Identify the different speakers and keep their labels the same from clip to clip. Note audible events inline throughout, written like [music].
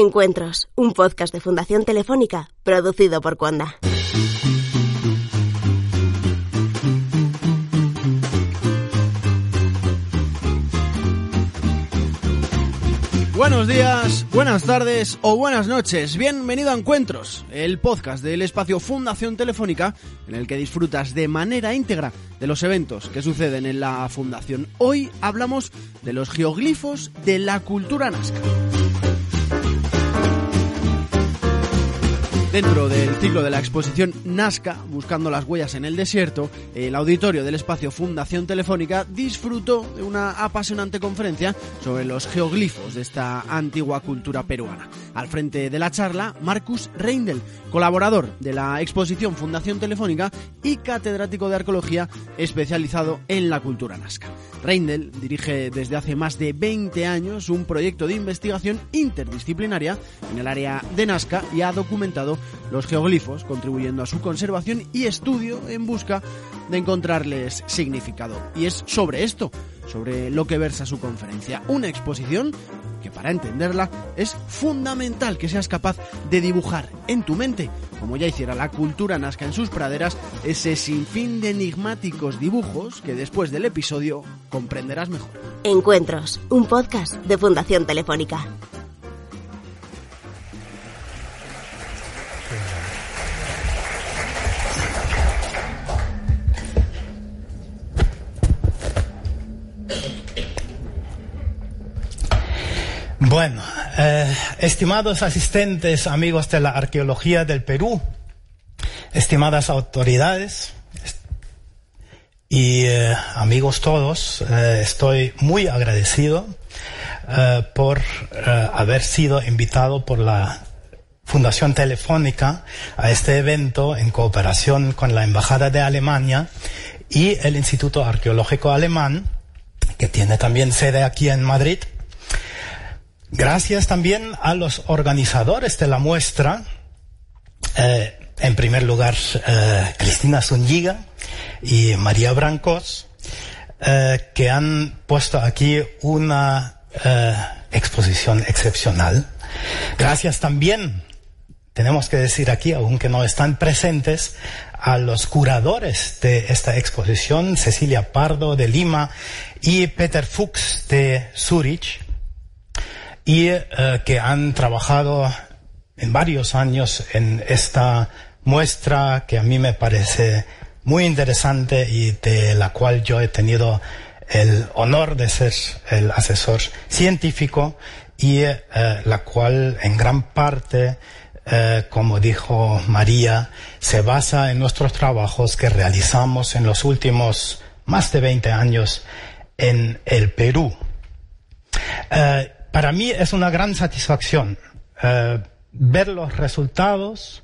Speaker 1: Encuentros, un podcast de Fundación Telefónica producido por Cuanda.
Speaker 2: Buenos días, buenas tardes o buenas noches. Bienvenido a Encuentros, el podcast del espacio Fundación Telefónica en el que disfrutas de manera íntegra de los eventos que suceden en la Fundación. Hoy hablamos de los geoglifos de la cultura nazca. Dentro del ciclo de la exposición Nazca, Buscando las huellas en el desierto, el auditorio del espacio Fundación Telefónica disfrutó de una apasionante conferencia sobre los geoglifos de esta antigua cultura peruana. Al frente de la charla, Marcus Reindel, colaborador de la exposición Fundación Telefónica y catedrático de arqueología especializado en la cultura nazca. Reindel dirige desde hace más de 20 años un proyecto de investigación interdisciplinaria en el área de Nazca y ha documentado los geoglifos, contribuyendo a su conservación y estudio en busca de encontrarles significado. Y es sobre esto, sobre lo que versa su conferencia. Una exposición que para entenderla es fundamental que seas capaz de dibujar en tu mente, como ya hiciera la cultura nazca en sus praderas, ese sinfín de enigmáticos dibujos que después del episodio comprenderás mejor.
Speaker 1: Encuentros, un podcast de Fundación Telefónica.
Speaker 3: Bueno, eh, estimados asistentes, amigos de la arqueología del Perú, estimadas autoridades y eh, amigos todos, eh, estoy muy agradecido por haber sido invitado por la Fundación Telefónica a este evento en cooperación con la Embajada de Alemania y el Instituto Arqueológico Alemán, que tiene también sede aquí en Madrid. Gracias también a los organizadores de la muestra. Eh, en primer lugar, eh, Cristina Zúñiga y María Brancos, eh, que han puesto aquí una exposición excepcional. Gracias también, tenemos que decir aquí, aunque no están presentes, a los curadores de esta exposición, Cecilia Pardo de Lima y Peter Fuchs de Zurich y eh, que han trabajado en varios años en esta muestra que a mí me parece muy interesante y de la cual yo he tenido el honor de ser el asesor científico y eh, la cual en gran parte, eh, como dijo María, se basa en nuestros trabajos que realizamos en los últimos más de 20 años en el Perú. Eh, para mí es una gran satisfacción eh, ver los resultados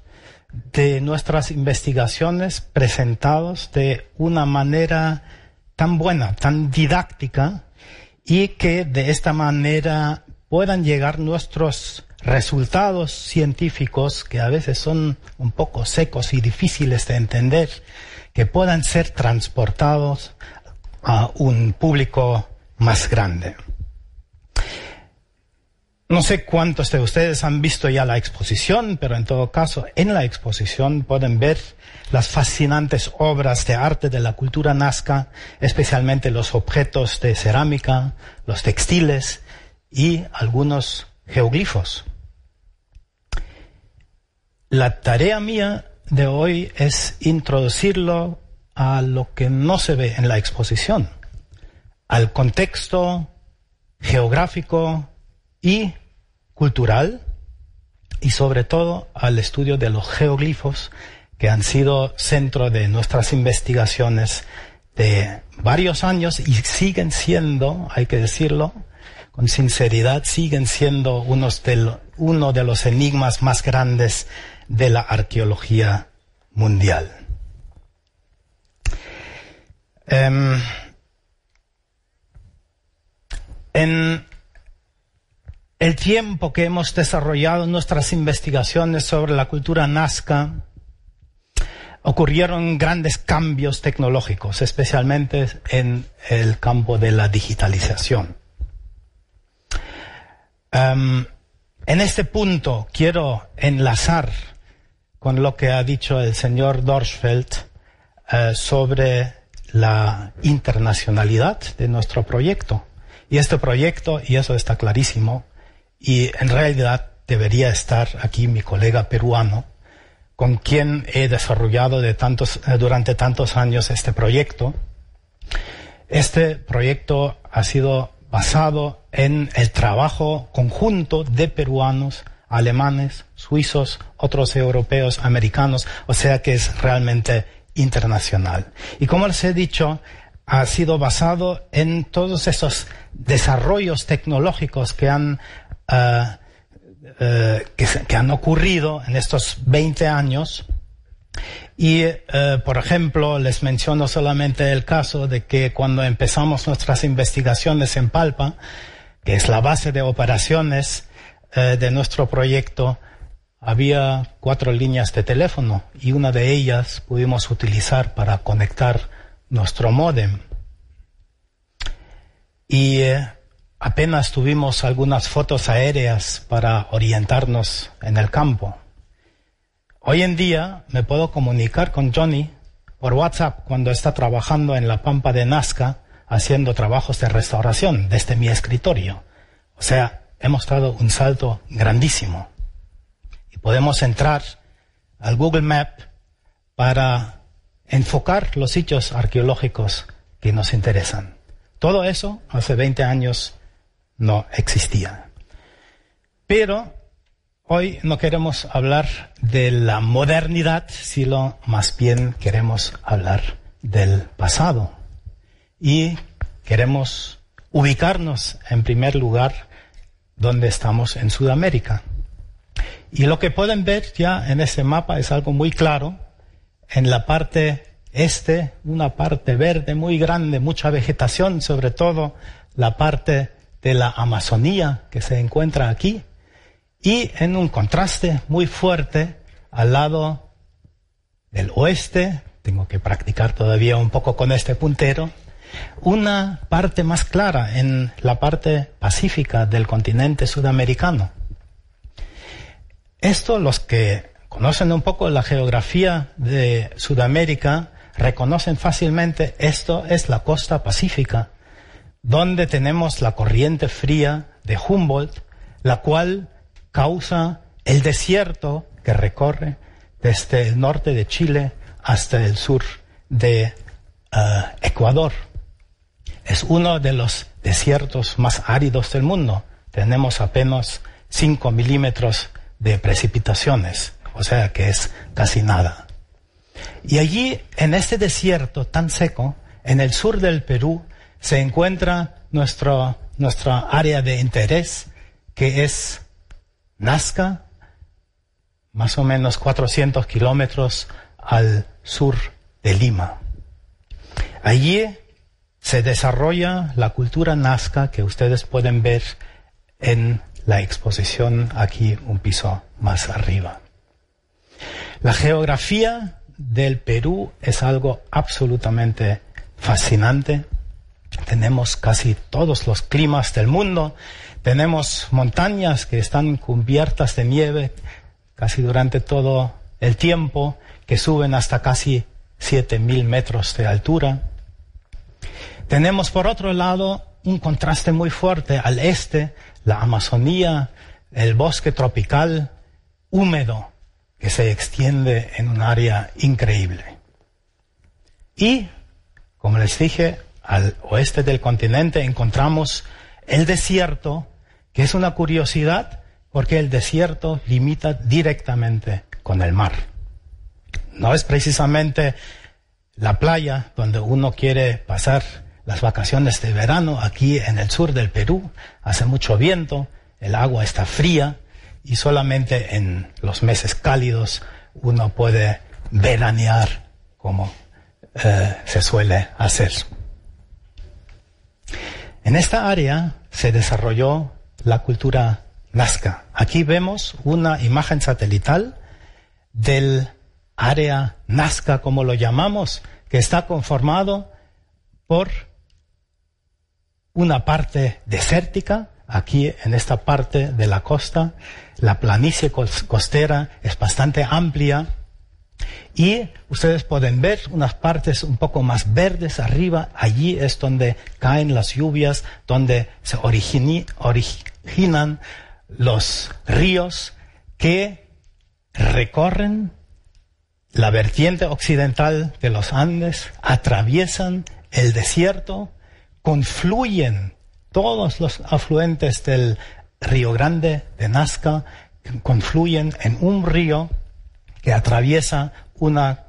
Speaker 3: de nuestras investigaciones presentados de una manera tan buena, tan didáctica y que de esta manera puedan llegar nuestros resultados científicos que a veces son un poco secos y difíciles de entender, que puedan ser transportados a un público más grande. No sé cuántos de ustedes han visto ya la exposición, pero en todo caso, en la exposición pueden ver las fascinantes obras de arte de la cultura nazca, especialmente los objetos de cerámica, los textiles y algunos geoglifos. La tarea mía de hoy es introducirlo a lo que no se ve en la exposición, al contexto geográfico y cultural y sobre todo al estudio de los geoglifos que han sido centro de nuestras investigaciones de varios años y siguen siendo, hay que decirlo, con sinceridad, siguen siendo uno de los enigmas más grandes de la arqueología mundial. Um, en el tiempo que hemos desarrollado nuestras investigaciones sobre la cultura nazca, ocurrieron grandes cambios tecnológicos, especialmente en el campo de la digitalización. Um, en este punto quiero enlazar con lo que ha dicho el señor Dorschfeld eh, sobre la internacionalidad de nuestro proyecto. Y este proyecto, y eso está clarísimo, y en realidad debería estar aquí mi colega peruano, con quien he desarrollado de tantos, eh, durante tantos años este proyecto. Este proyecto ha sido basado en el trabajo conjunto de peruanos, alemanes, suizos, otros europeos, americanos, o sea que es realmente internacional. Y como les he dicho, ha sido basado en todos esos desarrollos tecnológicos que han, eh, eh, que, han ocurrido en estos 20 años. Y, eh, por ejemplo, les menciono solamente el caso de que cuando empezamos nuestras investigaciones en Palpa, que es la base de operaciones de nuestro proyecto, había cuatro líneas de teléfono y una de ellas pudimos utilizar para conectar nuestro modem. Y eh, apenas tuvimos algunas fotos aéreas para orientarnos en el campo. Hoy en día me puedo comunicar con Johnny por WhatsApp cuando está trabajando en la pampa de Nazca haciendo trabajos de restauración desde mi escritorio. O sea, hemos dado un salto grandísimo podemos entrar al Google Map para enfocar los sitios arqueológicos que nos interesan. Todo eso hace 20 años no existía. Pero hoy no queremos hablar de la modernidad, sino más bien queremos hablar del pasado. Y queremos ubicarnos en primer lugar donde estamos en Sudamérica. Y lo que pueden ver ya en este mapa es algo muy claro. En la parte este, una parte verde muy grande, mucha vegetación, sobre todo la parte de la Amazonía que se encuentra aquí. Y en un contraste muy fuerte al lado del oeste, tengo que practicar todavía un poco con este puntero, una parte más clara en la parte pacífica del continente sudamericano. Esto los que conocen un poco la geografía de Sudamérica reconocen fácilmente esto es la costa pacífica, donde tenemos la corriente fría de Humboldt, la cual causa el desierto que recorre desde el norte de Chile hasta el sur de eh, Ecuador. Es uno de los desiertos más áridos del mundo. Tenemos apenas 5 milímetros de precipitaciones, o sea que es casi nada. Y allí, en este desierto tan seco, en el sur del Perú, se encuentra nuestro, nuestra área de interés, que es Nazca, más o menos 400 kilómetros al sur de Lima. Allí se desarrolla la cultura nazca que ustedes pueden ver en la exposición aquí un piso más arriba. La geografía del Perú es algo absolutamente fascinante. Tenemos casi todos los climas del mundo. Tenemos montañas que están cubiertas de nieve casi durante todo el tiempo, que suben hasta casi 7.000 metros de altura. Tenemos por otro lado un contraste muy fuerte al este la Amazonía, el bosque tropical húmedo que se extiende en un área increíble. Y, como les dije, al oeste del continente encontramos el desierto, que es una curiosidad porque el desierto limita directamente con el mar. No es precisamente la playa donde uno quiere pasar las vacaciones de verano aquí en el sur del Perú. Hace mucho viento, el agua está fría y solamente en los meses cálidos uno puede veranear como eh, se suele hacer. En esta área se desarrolló la cultura Nazca. Aquí vemos una imagen satelital del área Nazca, como lo llamamos, que está conformado por una parte desértica, aquí en esta parte de la costa. La planicie costera es bastante amplia y ustedes pueden ver unas partes un poco más verdes arriba. Allí es donde caen las lluvias, donde se originan los ríos que recorren la vertiente occidental de los Andes, atraviesan el desierto, confluyen todos los afluentes del Río Grande de Nazca, confluyen en un río que atraviesa una,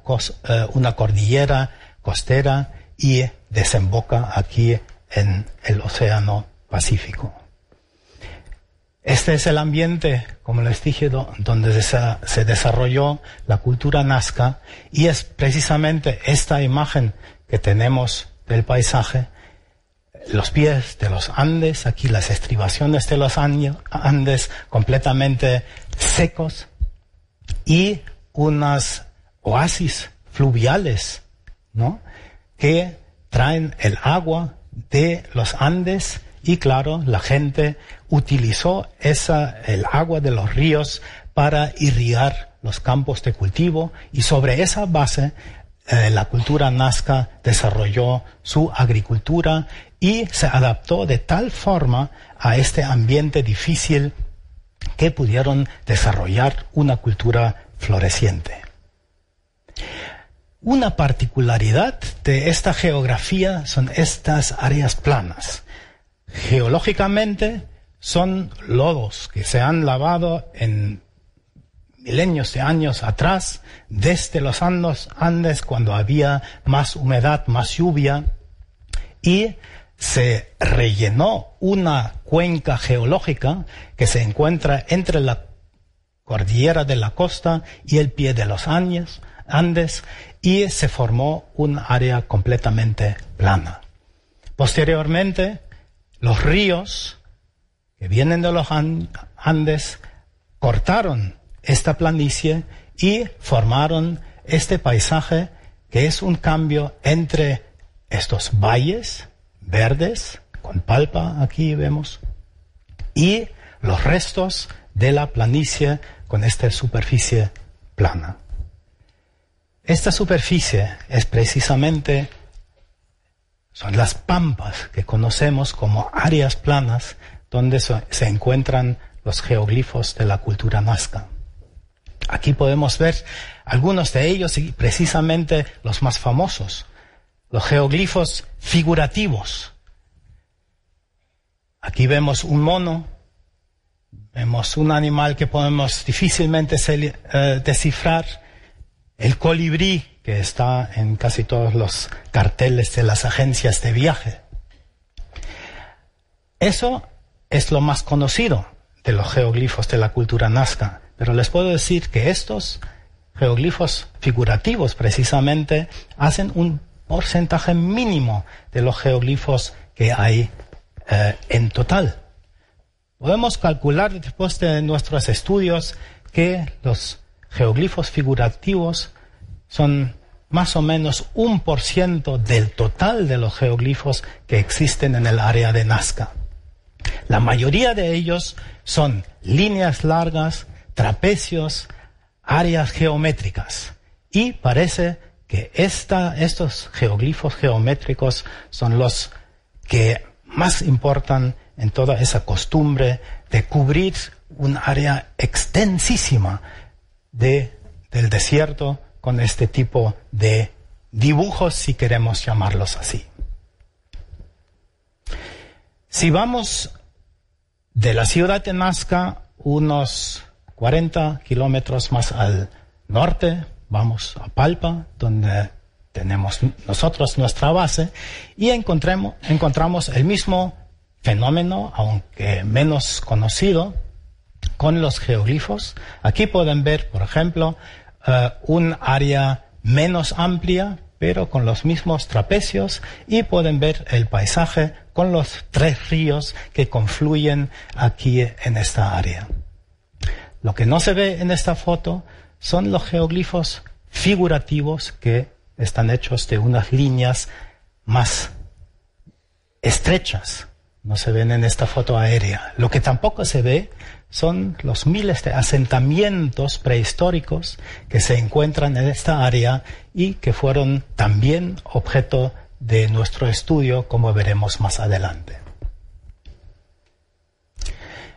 Speaker 3: eh, una cordillera costera y desemboca aquí en el Océano Pacífico. Este es el ambiente, como les dije, donde se desarrolló la cultura nazca y es precisamente esta imagen que tenemos del paisaje, los pies de los Andes, aquí las estribaciones de los Andes completamente secos y unas oasis fluviales, ¿no? Que traen el agua de los Andes y claro, la gente utilizó esa, el agua de los ríos para irrigar los campos de cultivo y sobre esa base eh, la cultura nazca desarrolló su agricultura y se adaptó de tal forma a este ambiente difícil que pudieron desarrollar una cultura floreciente. Una particularidad de esta geografía son estas áreas planas. Geológicamente son lodos que se han lavado en milenios de años atrás, desde los Andes, Andes cuando había más humedad, más lluvia, y se rellenó una cuenca geológica que se encuentra entre la cordillera de la costa y el pie de los Andes, y se formó un área completamente plana. Posteriormente, los ríos que vienen de los Andes cortaron esta planicie y formaron este paisaje que es un cambio entre estos valles verdes, con palpa aquí vemos, y los restos de la planicie con esta superficie plana. Esta superficie es precisamente, son las pampas que conocemos como áreas planas donde se encuentran los geoglifos de la cultura nazca. Aquí podemos ver algunos de ellos y precisamente los más famosos, los geoglifos figurativos. Aquí vemos un mono, vemos un animal que podemos difícilmente eh, descifrar, el colibrí que está en casi todos los carteles de las agencias de viaje. Eso es lo más conocido de los geoglifos de la cultura nazca. Pero les puedo decir que estos geoglifos figurativos precisamente hacen un porcentaje mínimo de los geoglifos que hay eh, en total. Podemos calcular después de nuestros estudios que los geoglifos figurativos son más o menos un por ciento del total de los geoglifos que existen en el área de Nazca. La mayoría de ellos son líneas largas, trapecios, áreas geométricas. Y parece que esta, estos geoglifos geométricos son los que más importan en toda esa costumbre de cubrir un área extensísima de, del desierto con este tipo de dibujos, si queremos llamarlos así. Si vamos de la ciudad de Nazca unos 40 kilómetros más al norte, vamos a Palpa, donde tenemos nosotros nuestra base, y encontramos el mismo fenómeno, aunque menos conocido, con los geoglifos. Aquí pueden ver, por ejemplo, eh, un área menos amplia, pero con los mismos trapecios, y pueden ver el paisaje con los tres ríos que confluyen aquí en esta área. Lo que no se ve en esta foto son los geoglifos figurativos que están hechos de unas líneas más estrechas, no se ven en esta foto aérea. Lo que tampoco se ve son los miles de asentamientos prehistóricos que se encuentran en esta área y que fueron también objeto de nuestro estudio, como veremos más adelante.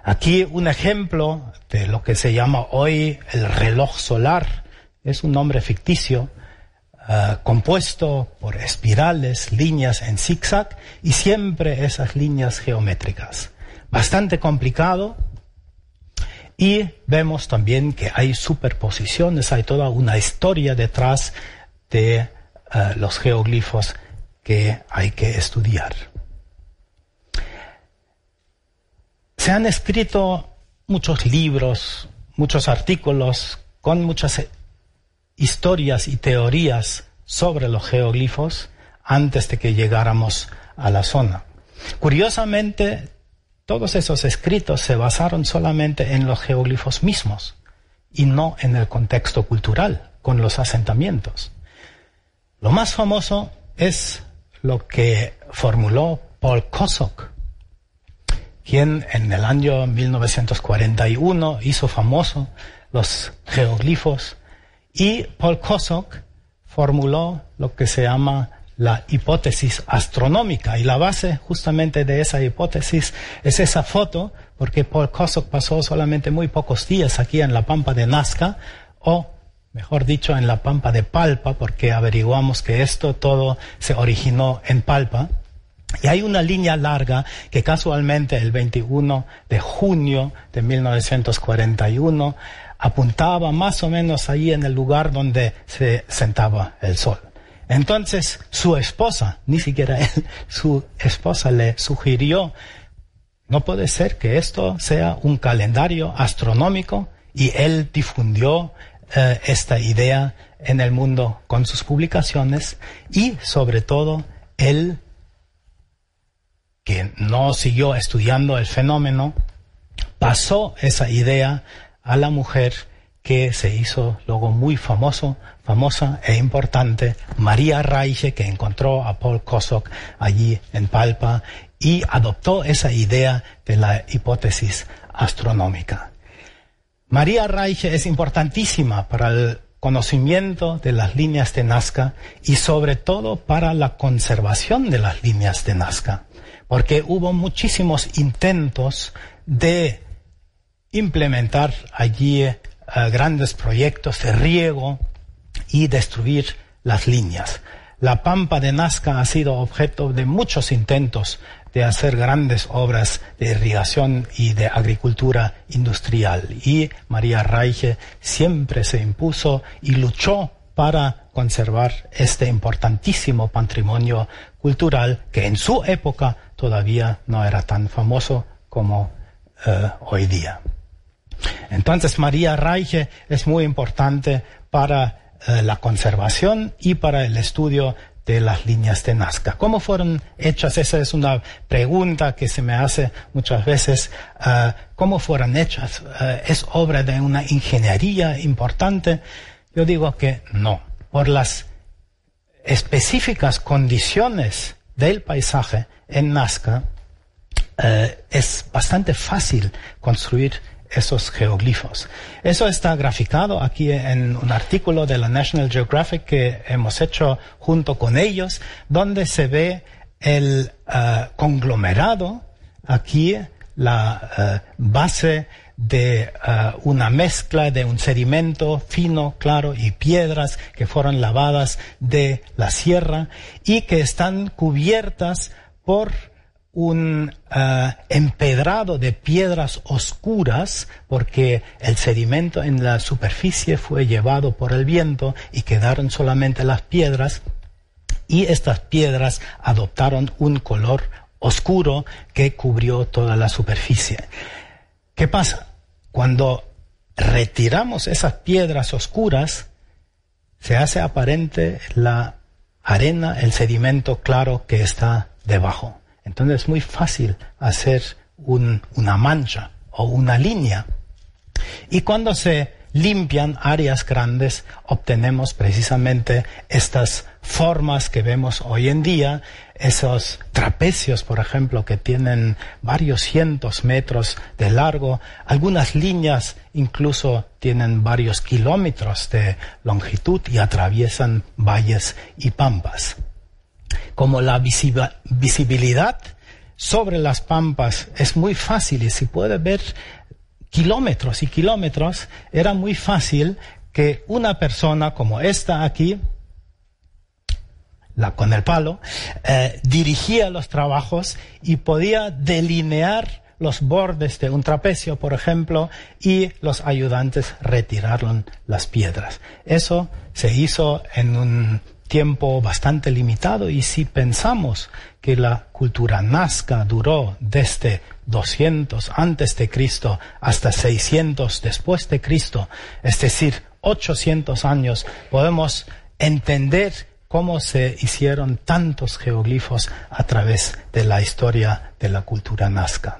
Speaker 3: Aquí un ejemplo de lo que se llama hoy el reloj solar. Es un nombre ficticio eh, compuesto por espirales, líneas en zigzag y siempre esas líneas geométricas. Bastante complicado y vemos también que hay superposiciones, hay toda una historia detrás de eh, los geoglifos que hay que estudiar. Se han escrito muchos libros, muchos artículos con muchas historias y teorías sobre los geoglifos antes de que llegáramos a la zona. Curiosamente, todos esos escritos se basaron solamente en los geoglifos mismos y no en el contexto cultural con los asentamientos. Lo más famoso es lo que formuló Paul Kosok, quien en el año 1941 hizo famoso los geoglifos y Paul Kosok formuló lo que se llama la hipótesis astronómica. Y la base justamente de esa hipótesis es esa foto porque Paul Kosok pasó solamente muy pocos días aquí en la pampa de Nazca o mejor dicho en la pampa de Palpa porque averiguamos que esto todo se originó en Palpa. Y hay una línea larga que casualmente el 21 de junio de 1941 apuntaba más o menos ahí en el lugar donde se sentaba el sol. Entonces su esposa, ni siquiera [laughs] él, su esposa le sugirió, no puede ser que esto sea un calendario astronómico y él difundió eh, esta idea en el mundo con sus publicaciones y sobre todo él que no siguió estudiando el fenómeno pasó esa idea a la mujer que se hizo luego muy famoso, famosa e importante, María Reiche, que encontró a Paul Kosok allí en Palpa y adoptó esa idea de la hipótesis astronómica. María Reiche es importantísima para el conocimiento de las líneas de Nazca y sobre todo para la conservación de las líneas de Nazca, porque hubo muchísimos intentos de implementar allí eh, grandes proyectos de riego y destruir las líneas. La pampa de Nazca ha sido objeto de muchos intentos de hacer grandes obras de irrigación y de agricultura industrial. Y María Reiche siempre se impuso y luchó para conservar este importantísimo patrimonio cultural que en su época todavía no era tan famoso como eh, hoy día. Entonces María Reiche es muy importante para eh, la conservación y para el estudio de las líneas de Nazca. ¿Cómo fueron hechas? Esa es una pregunta que se me hace muchas veces. Eh, ¿Cómo fueron hechas? Eh, ¿Es obra de una ingeniería importante? Yo digo que no. Por las específicas condiciones del paisaje en Nazca, es bastante fácil construir esos geoglifos. Eso está graficado aquí en un artículo de la National Geographic que hemos hecho junto con ellos, donde se ve el uh, conglomerado, aquí la uh, base de uh, una mezcla de un sedimento fino, claro y piedras que fueron lavadas de la sierra y que están cubiertas por un eh, empedrado de piedras oscuras porque el sedimento en la superficie fue llevado por el viento y quedaron solamente las piedras y estas piedras adoptaron un color oscuro que cubrió toda la superficie. ¿Qué pasa? Cuando retiramos esas piedras oscuras, se hace aparente la arena, el sedimento claro que está debajo. Entonces es muy fácil hacer una mancha o una línea. Y cuando se limpian áreas grandes, obtenemos precisamente estas formas que vemos hoy en día, esos trapecios, por ejemplo, que tienen varios cientos metros de largo, algunas líneas incluso tienen varios kilómetros de longitud y atraviesan valles y pampas. Como la visibilidad sobre las pampas es muy fácil y se puede ver kilómetros y kilómetros, era muy fácil que una persona como esta aquí, la, con el palo, eh, dirigía los trabajos y podía delinear los bordes de un trapecio, por ejemplo, y los ayudantes retiraron las piedras. Eso se hizo en un tiempo bastante limitado y si pensamos que la cultura nazca duró desde 200 antes de Cristo hasta 600 después de Cristo, es decir, 800 años, podemos entender cómo se hicieron tantos geoglifos a través de la historia de la cultura nazca.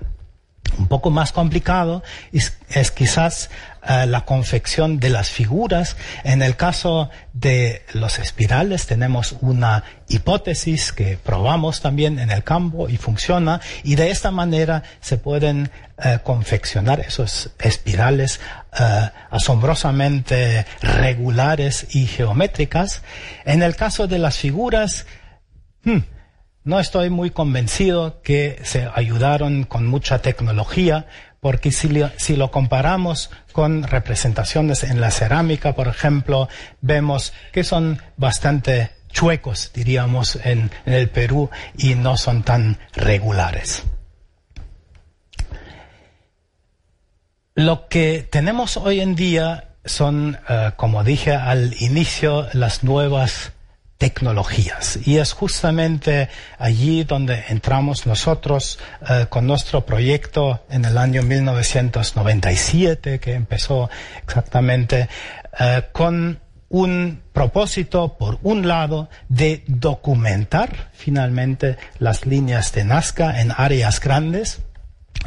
Speaker 3: Un poco más complicado es, quizás eh, la confección de las figuras. En el caso de los espirales tenemos una hipótesis que probamos también en el campo y funciona y de esta manera se pueden eh, confeccionar esos espirales eh, asombrosamente regulares y geométricas. En el caso de las figuras, hmm, no estoy muy convencido que se ayudaron con mucha tecnología, porque si, lo comparamos con representaciones en la cerámica, por ejemplo, vemos que son bastante chuecos, diríamos, en, el Perú y no son tan regulares. Lo que tenemos hoy en día son, eh, como dije al inicio, las nuevas tecnologías. Y es justamente allí donde entramos nosotros eh, con nuestro proyecto en el año 1997, que empezó exactamente eh, con un propósito, por un lado, de documentar finalmente las líneas de Nazca en áreas grandes,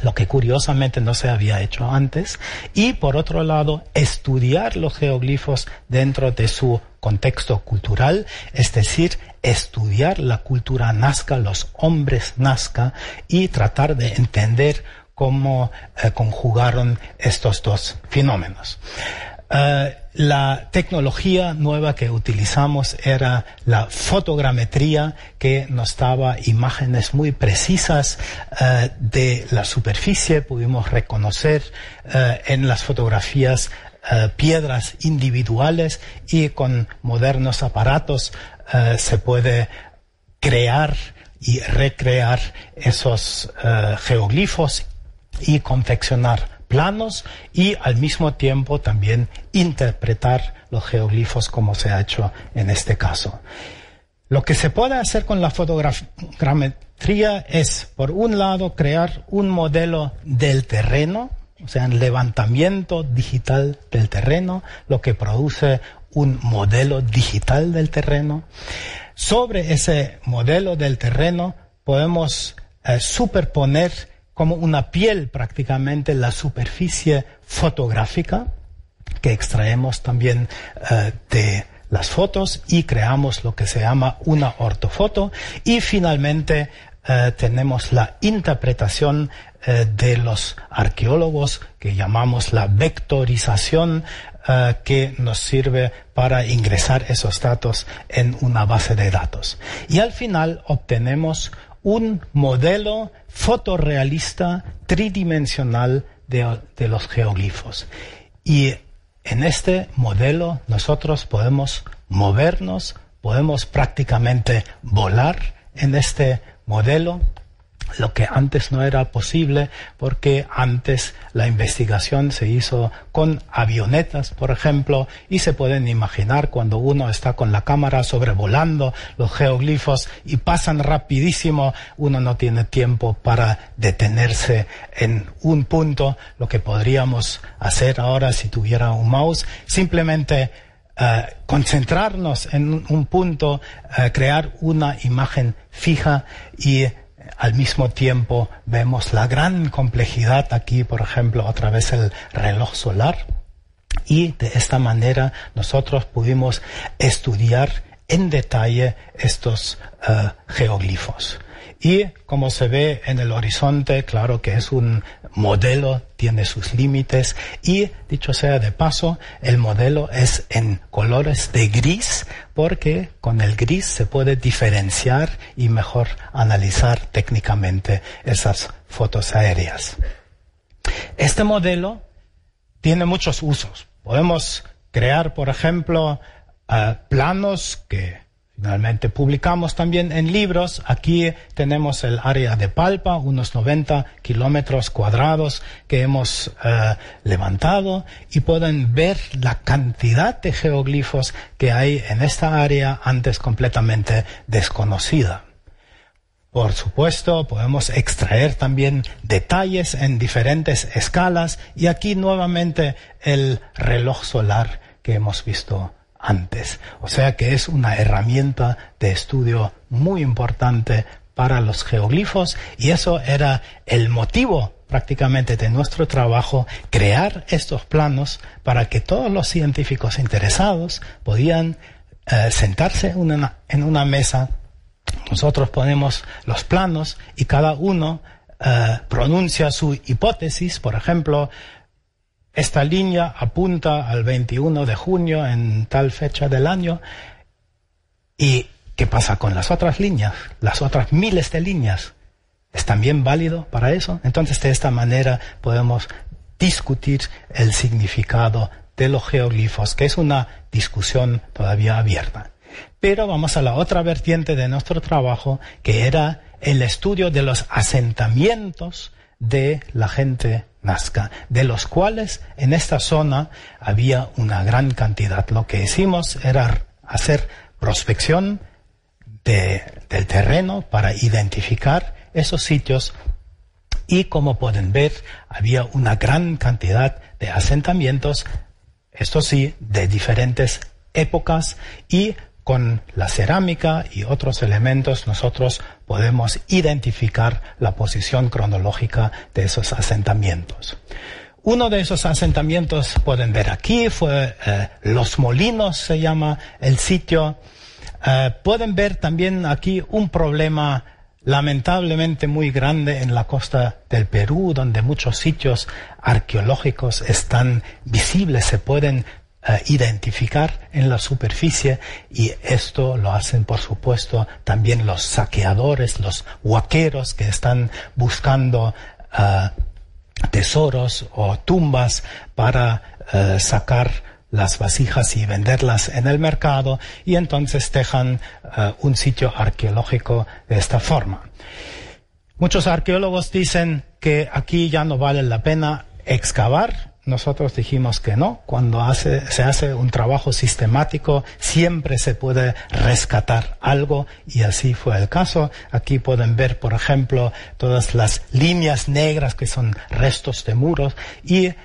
Speaker 3: lo que curiosamente no se había hecho antes, y por otro lado, estudiar los geoglifos dentro de su contexto cultural, es decir, estudiar la cultura nazca, los hombres nazca, y tratar de entender cómo eh, conjugaron estos dos fenómenos. Eh, la tecnología nueva que utilizamos era la fotogrametría que nos daba imágenes muy precisas eh, de la superficie. Pudimos reconocer en las fotografías piedras individuales y con modernos aparatos se puede crear y recrear esos geoglifos y confeccionar planos y al mismo tiempo también interpretar los geoglifos como se ha hecho en este caso. Lo que se puede hacer con la fotogrametría es, por un lado, crear un modelo del terreno, o sea, un levantamiento digital del terreno, lo que produce un modelo digital del terreno. Sobre ese modelo del terreno podemos eh, superponer como una piel prácticamente la superficie fotográfica que extraemos también eh, de las fotos y creamos lo que se llama una ortofoto y finalmente eh, tenemos la interpretación eh, de los arqueólogos que llamamos la vectorización que nos sirve para ingresar esos datos en una base de datos. Y al final obtenemos un modelo fotorrealista tridimensional de, los geoglifos. Y en este modelo nosotros podemos movernos, podemos prácticamente volar en este modelo lo que antes no era posible porque antes la investigación se hizo con avionetas, por ejemplo, y se pueden imaginar cuando uno está con la cámara sobrevolando los geoglifos y pasan rapidísimo, uno no tiene tiempo para detenerse en un punto, lo que podríamos hacer ahora si tuviera un mouse, simplemente eh, concentrarnos en un punto, eh, crear una imagen fija y al mismo tiempo vemos la gran complejidad aquí, por ejemplo, a través del reloj solar Y de esta manera nosotros pudimos estudiar en detalle estos uh, geoglifos. Y como se ve en el horizonte, claro que es un modelo, tiene sus límites y, dicho sea de paso, el modelo es en colores de gris porque con el gris se puede diferenciar y mejor analizar técnicamente esas fotos aéreas. Este modelo tiene muchos usos. Podemos crear, por ejemplo, uh, planos que Finalmente publicamos también en libros. Aquí tenemos el área de Palpa, unos 90 kilómetros cuadrados que hemos eh, levantado y pueden ver la cantidad de geoglifos que hay en esta área antes completamente desconocida. Por supuesto, podemos extraer también detalles en diferentes escalas y aquí nuevamente el reloj solar que hemos visto antes. O sea que es una herramienta de estudio muy importante para los geoglifos y eso era el motivo prácticamente de nuestro trabajo, crear estos planos para que todos los científicos interesados podían eh, sentarse en una mesa. Nosotros ponemos los planos y cada uno eh, pronuncia su hipótesis, por ejemplo, esta línea apunta al 21 de junio en tal fecha del año. ¿Y qué pasa con las otras líneas? Las otras miles de líneas. ¿Es también válido para eso? Entonces, de esta manera podemos discutir el significado de los geoglifos, que es una discusión todavía abierta. Pero vamos a la otra vertiente de nuestro trabajo, que era el estudio de los asentamientos de la gente nazca, de los cuales en esta zona había una gran cantidad. Lo que hicimos era hacer prospección del terreno para identificar esos sitios y como pueden ver había una gran cantidad de asentamientos, esto sí, de diferentes épocas y con la cerámica y otros elementos nosotros podemos identificar la posición cronológica de esos asentamientos. Uno de esos asentamientos pueden ver aquí, fue eh, Los Molinos, se llama el sitio. Eh, pueden ver también aquí un problema lamentablemente muy grande en la costa del Perú, donde muchos sitios arqueológicos están visibles, se pueden identificar en la superficie y esto lo hacen por supuesto también los saqueadores, los huaqueros que están buscando uh, tesoros o tumbas para uh, sacar las vasijas y venderlas en el mercado y entonces dejan un sitio arqueológico de esta forma. Muchos arqueólogos dicen que aquí ya no vale la pena excavar nosotros dijimos que no. Cuando se hace un trabajo sistemático, siempre se puede rescatar algo y así fue el caso. Aquí pueden ver, por ejemplo, todas las líneas negras que son restos de muros y eh,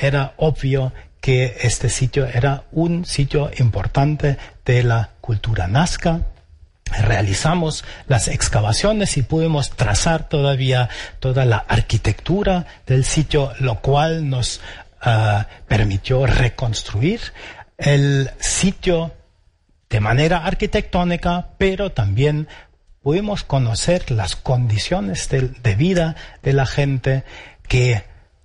Speaker 3: era obvio que este sitio era un sitio importante de la cultura nazca, realizamos las excavaciones y pudimos trazar todavía toda la arquitectura del sitio, lo cual nos uh, permitió reconstruir el sitio de manera arquitectónica, pero también pudimos conocer las condiciones de, de vida de la gente que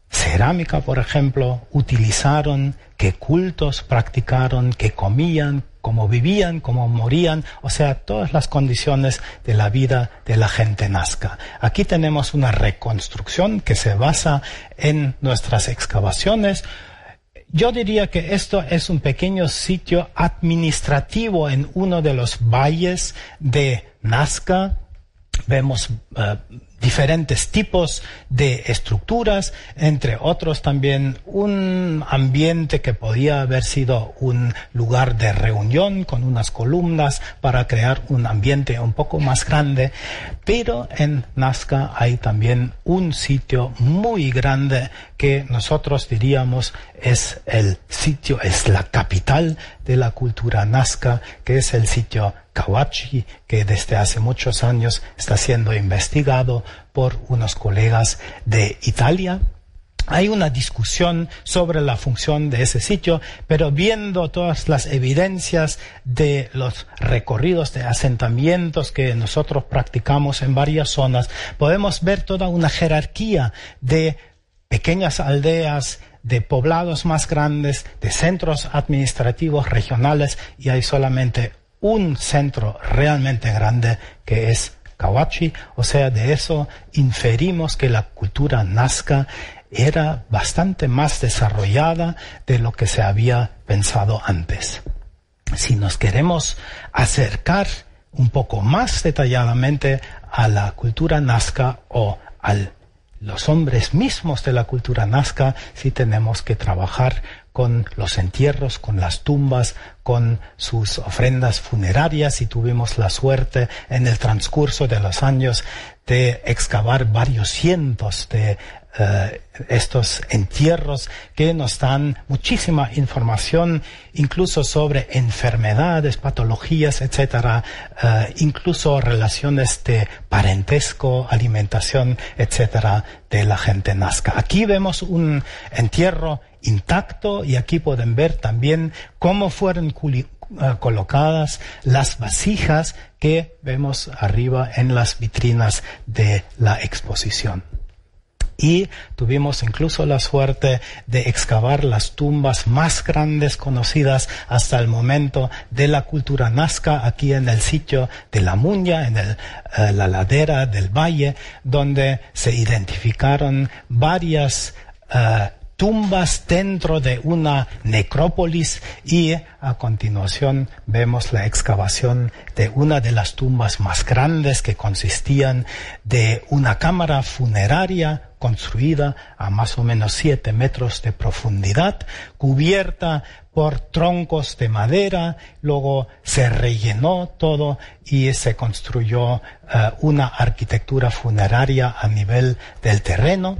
Speaker 3: cerámica, por ejemplo, utilizaron, qué cultos practicaron, qué comían, cómo vivían, cómo morían, o sea, todas las condiciones de la vida de la gente nazca. Aquí tenemos una reconstrucción que se basa en nuestras excavaciones. Yo diría que esto es un pequeño sitio administrativo en uno de los valles de Nazca. Vemos uh, diferentes tipos de estructuras, entre otros también un ambiente que podía haber sido un lugar de reunión con unas columnas para crear un ambiente un poco más grande, pero en Nazca hay también un sitio muy grande que nosotros diríamos es el sitio, es la capital de la cultura nazca, que es el sitio Kawachi, que desde hace muchos años está siendo investigado por unos colegas de Italia. hay una discusión sobre la función de ese sitio, pero viendo todas las evidencias de los recorridos de asentamientos que nosotros practicamos en varias zonas, podemos ver toda una jerarquía de pequeñas aldeas, de poblados más grandes, de centros administrativos regionales y hay solamente un centro realmente grande que es Kawachi, o sea, de eso inferimos que la cultura nazca era bastante más desarrollada de lo que se había pensado antes. Si nos queremos acercar un poco más detalladamente a la cultura nazca o a los hombres mismos de la cultura nazca, sí tenemos que trabajar con los entierros, con las tumbas, con sus ofrendas funerarias. Y tuvimos la suerte en el transcurso de los años de excavar varios cientos de eh, estos entierros que nos dan muchísima información, incluso sobre enfermedades, patologías, etcétera, eh, incluso relaciones de parentesco, alimentación, etcétera, de la gente nazca. Aquí vemos un entierro intacto y aquí pueden ver también cómo fueron eh, colocadas las vasijas que vemos arriba en las vitrinas de la exposición y tuvimos incluso la suerte de excavar las tumbas más grandes conocidas hasta el momento de la cultura nazca aquí en el sitio de la Muña, en el, eh, la ladera del valle, donde se identificaron varias uh, tumbas dentro de una necrópolis. Y a continuación vemos la excavación de una de las tumbas más grandes que consistían de una cámara funeraria construida a más o menos siete metros de profundidad, cubierta por troncos de madera, luego se rellenó todo y se construyó eh, una arquitectura funeraria a nivel del terreno.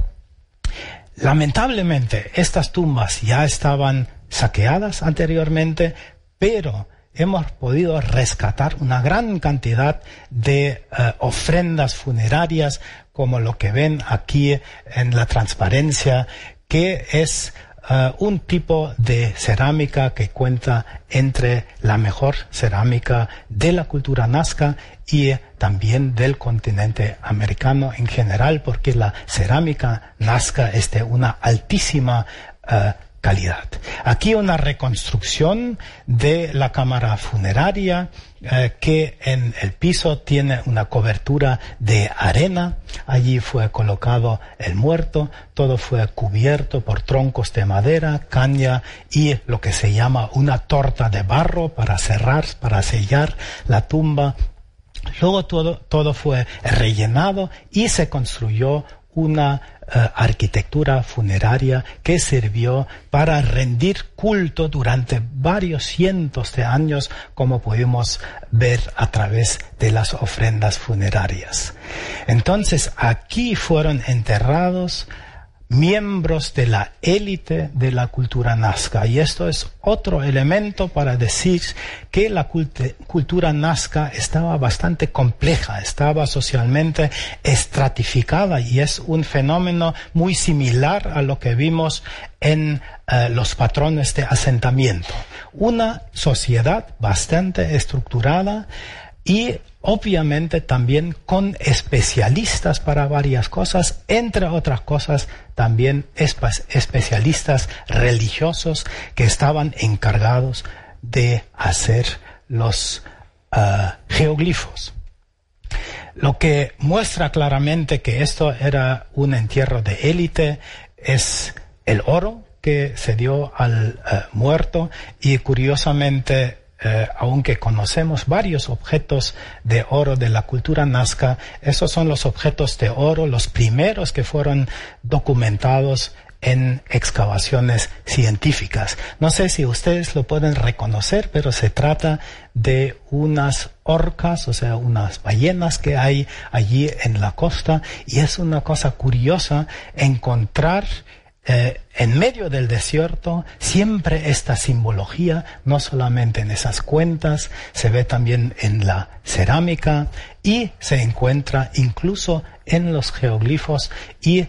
Speaker 3: Lamentablemente, estas tumbas ya estaban saqueadas anteriormente, pero hemos podido rescatar una gran cantidad de eh, ofrendas funerarias, como lo que ven aquí en la transparencia, que es eh, un tipo de cerámica que cuenta entre la mejor cerámica de la cultura nazca y también del continente americano en general, porque la cerámica nazca es de una altísima eh, calidad. Aquí una reconstrucción de la cámara funeraria eh, que en el piso tiene una cobertura de arena. Allí fue colocado el muerto. Todo fue cubierto por troncos de madera, caña y lo que se llama una torta de barro para cerrar, para sellar la tumba Luego todo, todo fue rellenado y se construyó una eh, arquitectura funeraria que sirvió para rendir culto durante varios cientos de años, como pudimos ver a través de las ofrendas funerarias. Entonces aquí fueron enterrados miembros de la élite de la cultura nazca. Y esto es otro elemento para decir que la cultura nazca estaba bastante compleja, estaba socialmente estratificada y es un fenómeno muy similar a lo que vimos en eh, los patrones de asentamiento. Una sociedad bastante estructurada y obviamente también con especialistas para varias cosas, entre otras cosas también especialistas religiosos que estaban encargados de hacer los ah, geoglifos. Lo que muestra claramente que esto era un entierro de élite es el oro que se dio al ah, muerto y curiosamente eh, aunque conocemos varios objetos de oro de la cultura nazca, esos son los objetos de oro, los primeros que fueron documentados en excavaciones científicas. No sé si ustedes lo pueden reconocer, pero se trata de unas orcas, o sea, unas ballenas que hay allí en la costa y es una cosa curiosa encontrar eh, en medio del desierto, siempre esta simbología, no solamente en esas cuentas, se ve también en la cerámica y se encuentra incluso en los geoglifos y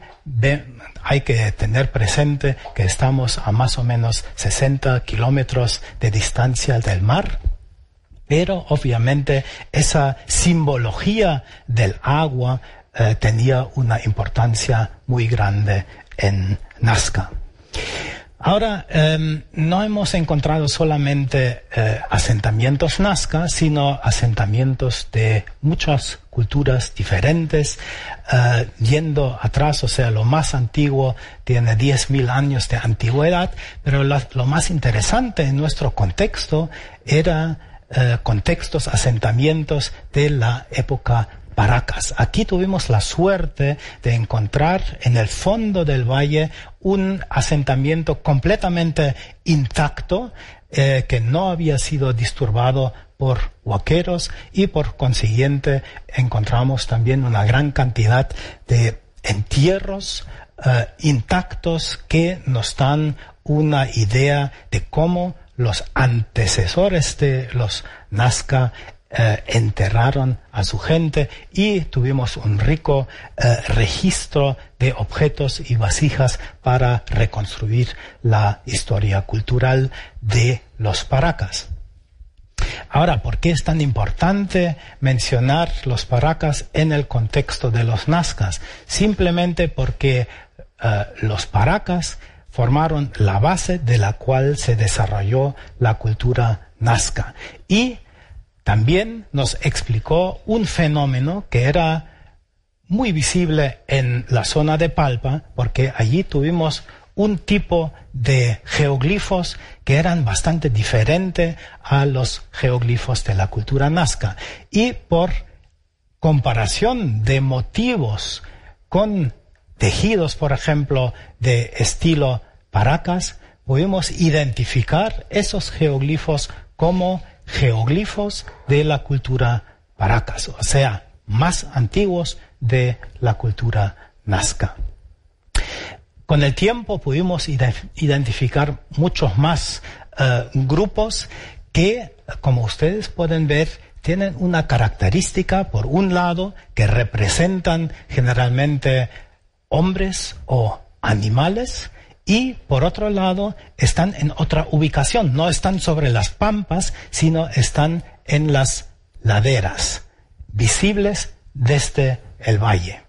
Speaker 3: hay que tener presente que estamos a más o menos 60 kilómetros de distancia del mar pero obviamente esa simbología del agua eh, tenía una importancia muy grande en Nazca. Ahora, em, no hemos encontrado solamente eh, asentamientos Nazca, sino asentamientos de muchas culturas diferentes, eh, yendo atrás, o sea, lo más antiguo tiene 10.000 años de antigüedad, pero lo más interesante en nuestro contexto era eh, contextos, asentamientos de la época Aquí tuvimos la suerte de encontrar en el fondo del valle un asentamiento completamente intacto eh, que no había sido disturbado por huaqueros y por consiguiente encontramos también una gran cantidad de entierros eh, intactos que nos dan una idea de cómo los antecesores de los Nazca eh, enterraron a su gente y tuvimos un rico eh, registro de objetos y vasijas para reconstruir la historia cultural de los Paracas. Ahora, ¿por qué es tan importante mencionar los Paracas en el contexto de los Nazcas? Simplemente porque eh, los Paracas formaron la base de la cual se desarrolló la cultura nazca. Y también nos explicó un fenómeno que era muy visible en la zona de Palpa, porque allí tuvimos un tipo de geoglifos que eran bastante diferentes a los geoglifos de la cultura nazca. Y por comparación de motivos con tejidos, por ejemplo, de estilo Paracas, podemos identificar esos geoglifos como geoglifos de la cultura Paracas, o sea, más antiguos de la cultura Nazca. Con el tiempo pudimos identificar muchos más eh, grupos que, como ustedes pueden ver, tienen una característica, por un lado, que representan generalmente hombres o animales y por otro lado están en otra ubicación, no están sobre las pampas, sino están en las laderas, visibles desde el valle.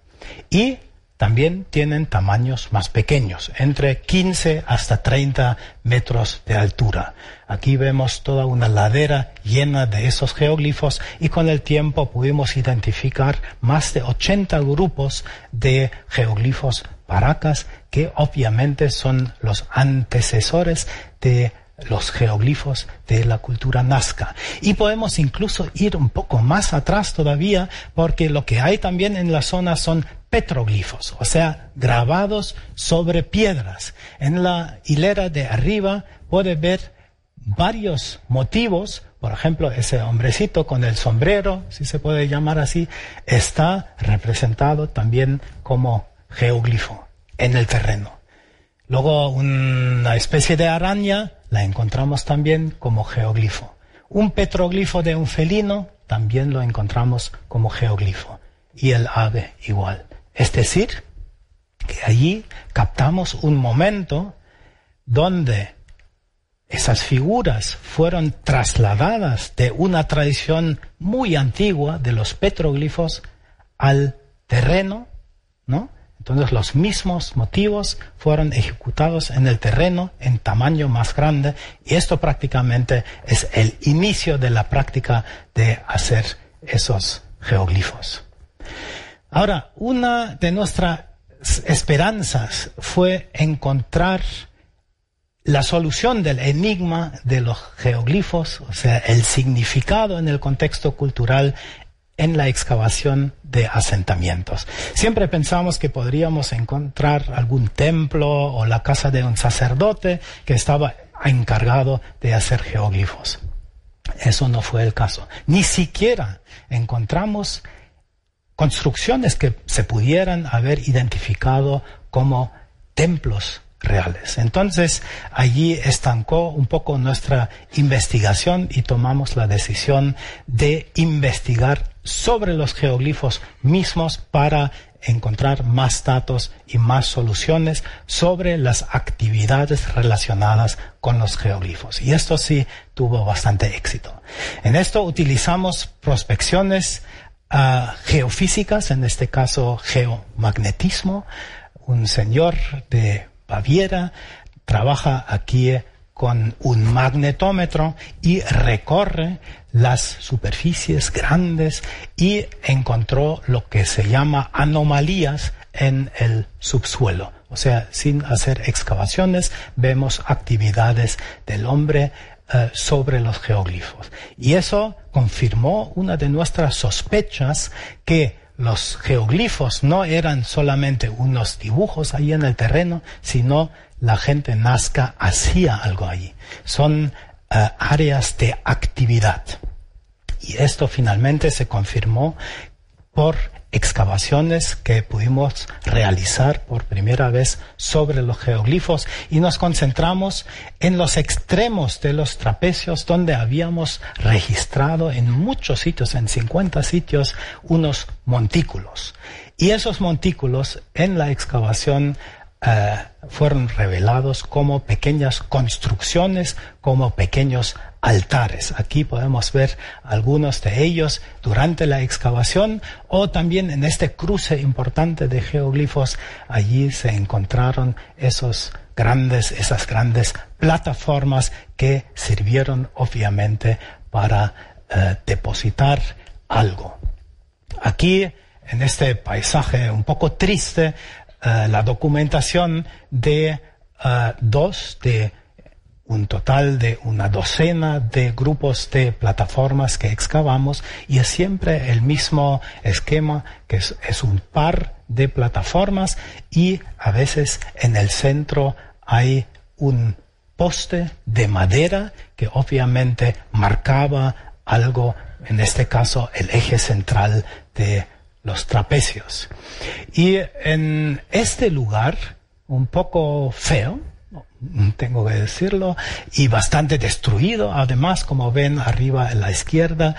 Speaker 3: Y también tienen tamaños más pequeños, entre 15 hasta 30 metros de altura. Aquí vemos toda una ladera llena de esos geoglifos y con el tiempo pudimos identificar más de 80 grupos de geoglifos paracas que obviamente son los antecesores de los geoglifos de la cultura nazca. Y podemos incluso ir un poco más atrás todavía, porque lo que hay también en la zona son petroglifos, o sea, grabados sobre piedras. En la hilera de arriba puede ver varios motivos, por ejemplo, ese hombrecito con el sombrero, si se puede llamar así, está representado también como geoglifo en el terreno. Luego una especie de araña la encontramos también como geoglifo. Un petroglifo de un felino también lo encontramos como geoglifo. Y el ave igual. Es decir, que allí captamos un momento donde esas figuras fueron trasladadas de una tradición muy antigua de los petroglifos al terreno, ¿no? Entonces los mismos motivos fueron ejecutados en el terreno en tamaño más grande y esto prácticamente es el inicio de la práctica de hacer esos geoglifos. Ahora, una de nuestras esperanzas fue encontrar la solución del enigma de los geoglifos, o sea, el significado en el contexto cultural en la excavación de asentamientos. Siempre pensamos que podríamos encontrar algún templo o la casa de un sacerdote que estaba encargado de hacer geoglifos. Eso no fue el caso. Ni siquiera encontramos construcciones que se pudieran haber identificado como templos reales. Entonces, allí estancó un poco nuestra investigación y tomamos la decisión de investigar sobre los geoglifos mismos para encontrar más datos y más soluciones sobre las actividades relacionadas con los geoglifos. Y esto sí tuvo bastante éxito. En esto utilizamos prospecciones ah, geofísicas, en este caso geomagnetismo. Un señor de Baviera trabaja aquí con un magnetómetro y recorre las superficies grandes y encontró lo que se llama anomalías en el subsuelo. O sea, sin hacer excavaciones, vemos actividades del hombre eh, sobre los geoglifos. Y eso confirmó una de nuestras sospechas que los geoglifos no eran solamente unos dibujos ahí en el terreno, sino la gente nazca hacía algo allí. Son eh, áreas de actividad. Y esto finalmente se confirmó por excavaciones que pudimos realizar por primera vez sobre los geoglifos y nos concentramos en los extremos de los trapecios donde habíamos registrado en muchos sitios, en 50 sitios, unos montículos. Y esos montículos en la excavación eh, fueron revelados como pequeñas construcciones, como pequeños altares. Aquí podemos ver algunos de ellos durante la excavación o también en este cruce importante de geoglifos. Allí se encontraron esos grandes, esas grandes plataformas que sirvieron obviamente para eh, depositar algo. Aquí, en este paisaje un poco triste, eh, la documentación de eh, dos de un total de una docena de grupos de plataformas que excavamos y es siempre el mismo esquema que es, es, un par de plataformas y a veces en el centro hay un poste de madera que obviamente marcaba algo, en este caso el eje central de los trapecios. Y en este lugar, un poco feo, tengo que decirlo, y bastante destruido, además, como ven arriba en la izquierda,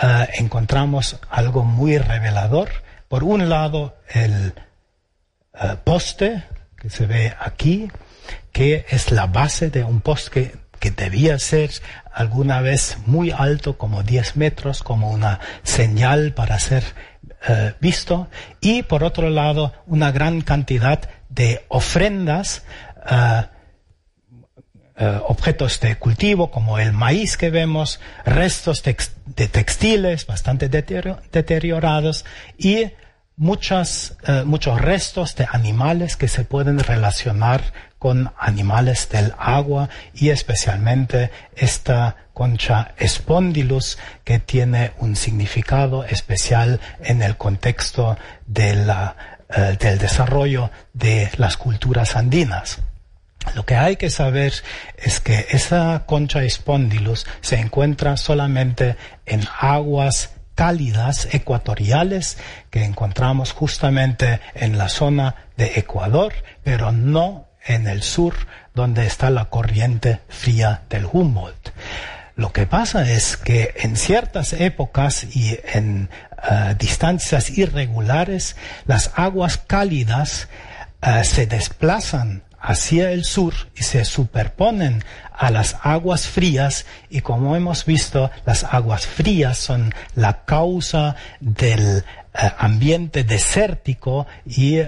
Speaker 3: eh, encontramos algo muy revelador. Por un lado, el eh, poste que se ve aquí, que es la base de un poste que debía ser alguna vez muy alto, como 10 metros, como una señal para ser eh, visto. Y por otro lado una gran cantidad de ofrendas eh, eh, objetos de cultivo como el maíz que vemos, restos de textiles bastante deteriorados y muchos restos de animales que se pueden relacionar con animales del agua y especialmente esta concha Spondylus que tiene un significado especial en el contexto de la, eh, del desarrollo de las culturas andinas. Lo que hay que saber es que esa concha Spondylus se encuentra solamente en aguas cálidas ecuatoriales que encontramos justamente en la zona de Ecuador, pero no en el sur, donde está la corriente fría del Humboldt. Lo que pasa es que en ciertas épocas y en uh, distancias irregulares, las aguas cálidas uh, se desplazan hacia el sur y se superponen a las aguas frías y como hemos visto, las aguas frías son la causa del uh, ambiente desértico y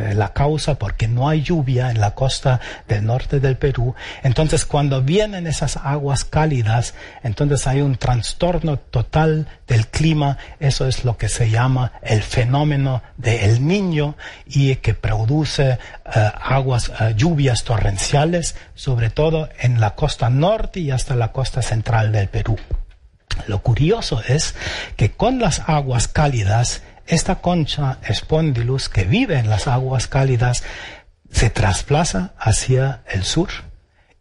Speaker 3: eh, la causa porque no hay lluvia en la costa del norte del Perú. Entonces cuando vienen esas aguas cálidas, entonces hay un trastorno total del clima. Eso es lo que se llama el fenómeno del Niño y que produce eh, aguas, eh, lluvias torrenciales, sobre todo en la costa norte y hasta la costa central del Perú. Lo curioso es que con las aguas cálidas esta concha Spondylus que vive en las aguas cálidas se trasplaza hacia el sur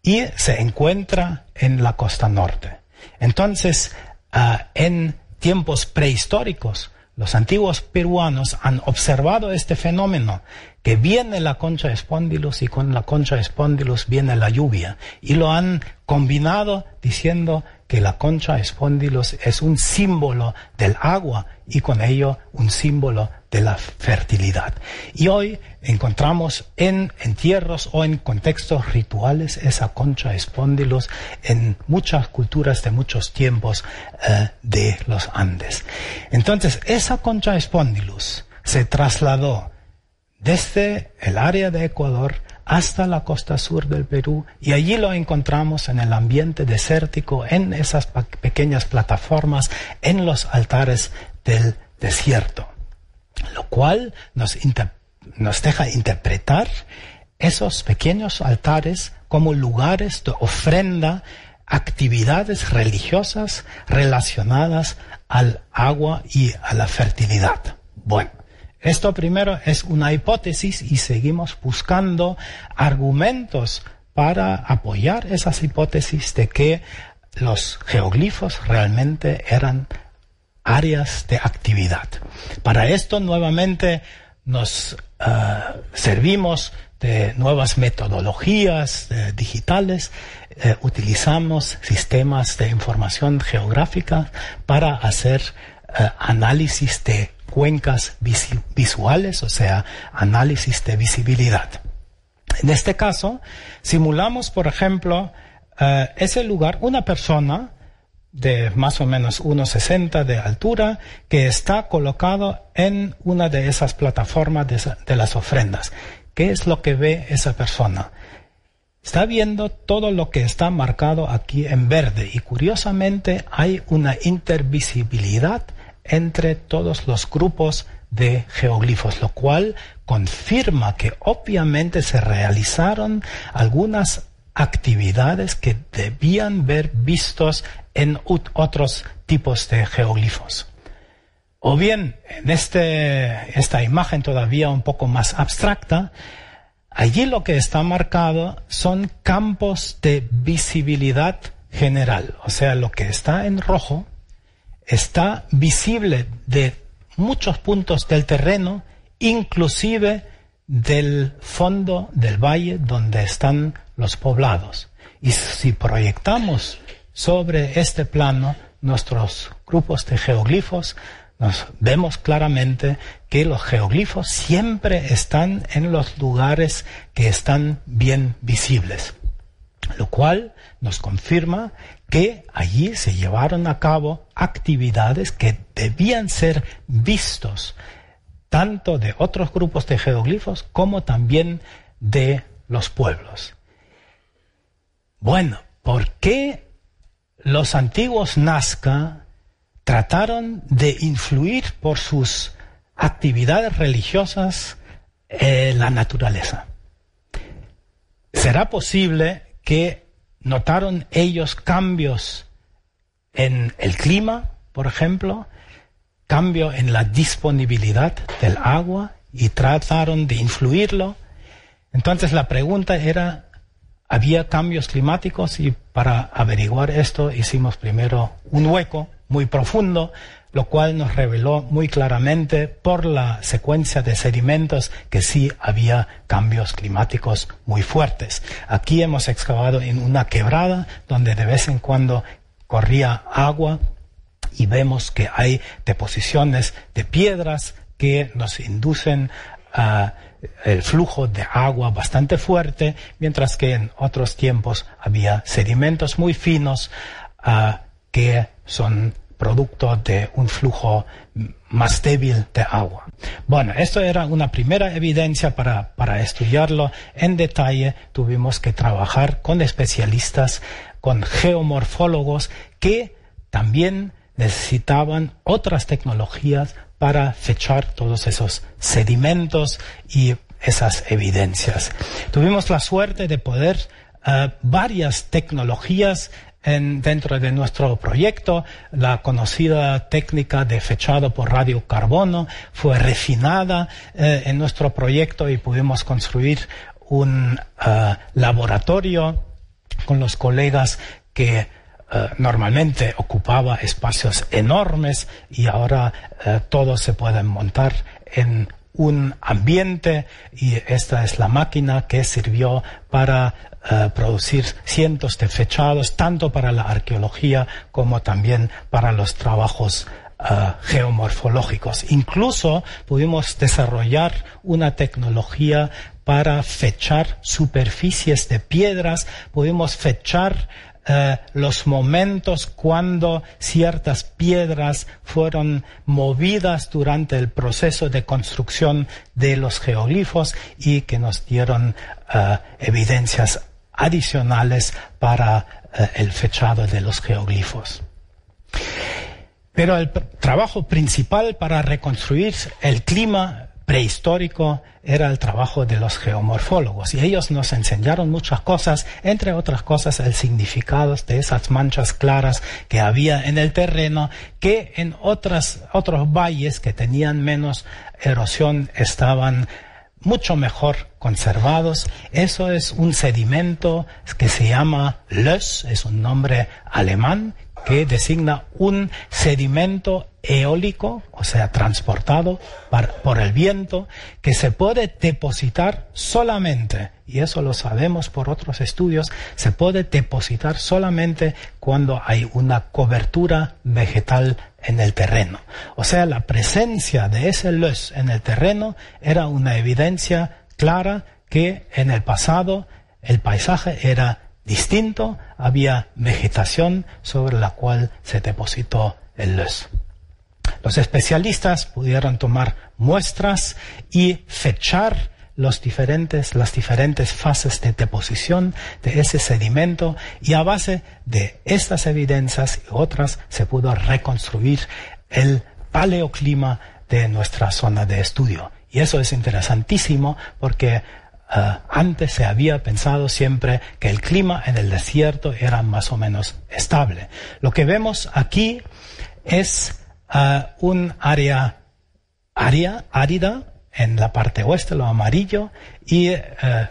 Speaker 3: y se encuentra en la costa norte. Entonces, ah, en tiempos prehistóricos, los antiguos peruanos han observado este fenómeno, que viene la concha espondylus y con la concha espondylus viene la lluvia, y lo han combinado diciendo que la concha espondylus es un símbolo del agua y con ello un símbolo de la fertilidad. Y hoy encontramos en entierros o en contextos rituales esa concha espondylus en muchas culturas de muchos tiempos eh, de los Andes. Entonces, esa concha espondylus se trasladó desde el área de Ecuador hasta la costa sur del Perú y allí lo encontramos en el ambiente desértico, en esas pequeñas plataformas, en los altares del desierto, lo cual nos, nos deja interpretar esos pequeños altares como lugares de ofrenda, actividades religiosas relacionadas al agua y a la fertilidad. Bueno, esto primero es una hipótesis y seguimos buscando argumentos para apoyar esas hipótesis de que los geoglifos realmente eran áreas de actividad. Para esto nuevamente nos eh, servimos de nuevas metodologías eh, digitales, eh, utilizamos sistemas de información geográfica para hacer análisis de cuencas visuales, o sea, análisis de visibilidad. En este caso, simulamos, por ejemplo, eh, ese lugar, una persona de más o menos 1,60 de altura que está colocado en una de esas plataformas de las ofrendas. ¿Qué es lo que ve esa persona? Está viendo todo lo que está marcado aquí en verde y curiosamente hay una intervisibilidad entre todos los grupos de geoglifos, lo cual confirma que obviamente se realizaron algunas actividades que debían ver vistos en otros tipos de geoglifos. O bien, en este, esta imagen todavía un poco más abstracta, allí lo que está marcado son campos de visibilidad general, o sea, lo que está en rojo está visible de muchos puntos del terreno, inclusive del fondo del valle donde están los poblados. Y si proyectamos sobre este plano nuestros grupos de geoglifos, nos vemos claramente que los geoglifos siempre están en los lugares que están bien visibles, lo cual nos confirma que allí se llevaron a cabo actividades que debían ser vistos tanto de otros grupos de geoglifos como también de los pueblos. Bueno, ¿por qué los antiguos Nazca trataron de influir por sus actividades religiosas en la naturaleza? ¿Será posible que ¿Notaron ellos cambios en el clima, por ejemplo? ¿Cambio en la disponibilidad del agua y trataron de influirlo? Entonces la pregunta era, ¿había cambios climáticos? Y para averiguar esto hicimos primero un hueco muy profundo lo cual nos reveló muy claramente por la secuencia de sedimentos que sí había cambios climáticos muy fuertes. Aquí hemos excavado en una quebrada donde de vez en cuando corría agua y vemos que hay deposiciones de piedras que nos inducen a el flujo de agua bastante fuerte, mientras que en otros tiempos había sedimentos muy finos ah, que son producto de un flujo más débil de agua. Bueno, esto era una primera evidencia para, para estudiarlo en detalle. Tuvimos que trabajar con especialistas, con geomorfólogos que también necesitaban otras tecnologías para fechar todos esos sedimentos y esas evidencias. Tuvimos la suerte de poder uh, varias tecnologías dentro de nuestro proyecto, la conocida técnica de fechado por radiocarbono fue refinada eh, en nuestro proyecto y pudimos construir un eh, laboratorio con los colegas que eh, normalmente ocupaba espacios enormes y ahora eh, todos se pueden montar en un ambiente y esta es la máquina que sirvió para eh, producir cientos de fechados, tanto para la arqueología como también para los trabajos geomorfológicos. Incluso pudimos desarrollar una tecnología para fechar superficies de piedras, pudimos fechar eh, los momentos cuando ciertas piedras fueron movidas durante el proceso de construcción de los geoglifos y que nos dieron eh, evidencias adicionales para eh, el fechado de los geoglifos. Pero el trabajo principal para reconstruir el clima prehistórico era el trabajo de los geomorfólogos y ellos nos enseñaron muchas cosas, entre otras cosas el significado de esas manchas claras que había en el terreno que en otras, otros valles que tenían menos erosión estaban mucho mejor conservados. Eso es un sedimento que se llama Löss, es un nombre alemán que designa un sedimento eólico, o sea, transportado por el viento, que se puede depositar solamente, y eso lo sabemos por otros estudios, se puede depositar solamente cuando hay una cobertura vegetal en el terreno. O sea, la presencia de ese luz en el terreno era una evidencia clara que en el pasado el paisaje era distinto, había vegetación sobre la cual se depositó el luz. Los especialistas pudieron tomar muestras y fechar los diferentes, las diferentes fases de deposición de ese sedimento y a base de estas evidencias y otras se pudo reconstruir el paleoclima de nuestra zona de estudio. Y eso es interesantísimo porque eh, antes se había pensado siempre que el clima en el desierto era más o menos estable. Lo que vemos aquí es un área, área árida en la parte oeste, lo amarillo, y eh,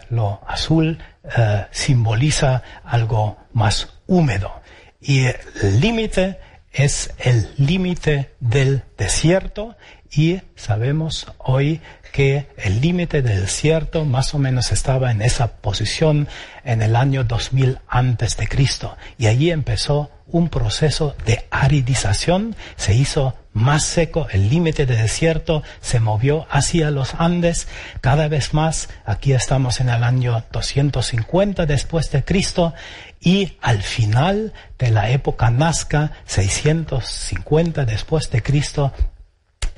Speaker 3: lo azul eh, simboliza algo más húmedo. Y el límite es el límite del desierto y sabemos hoy que el límite del desierto más o menos estaba en esa posición en el año 2000 antes de Cristo y allí empezó un proceso de aridización, se hizo más seco, el límite de desierto se movió hacia los Andes cada vez más. Aquí estamos en el año 250 después de Cristo y al final de la época Nazca, 650 después de Cristo,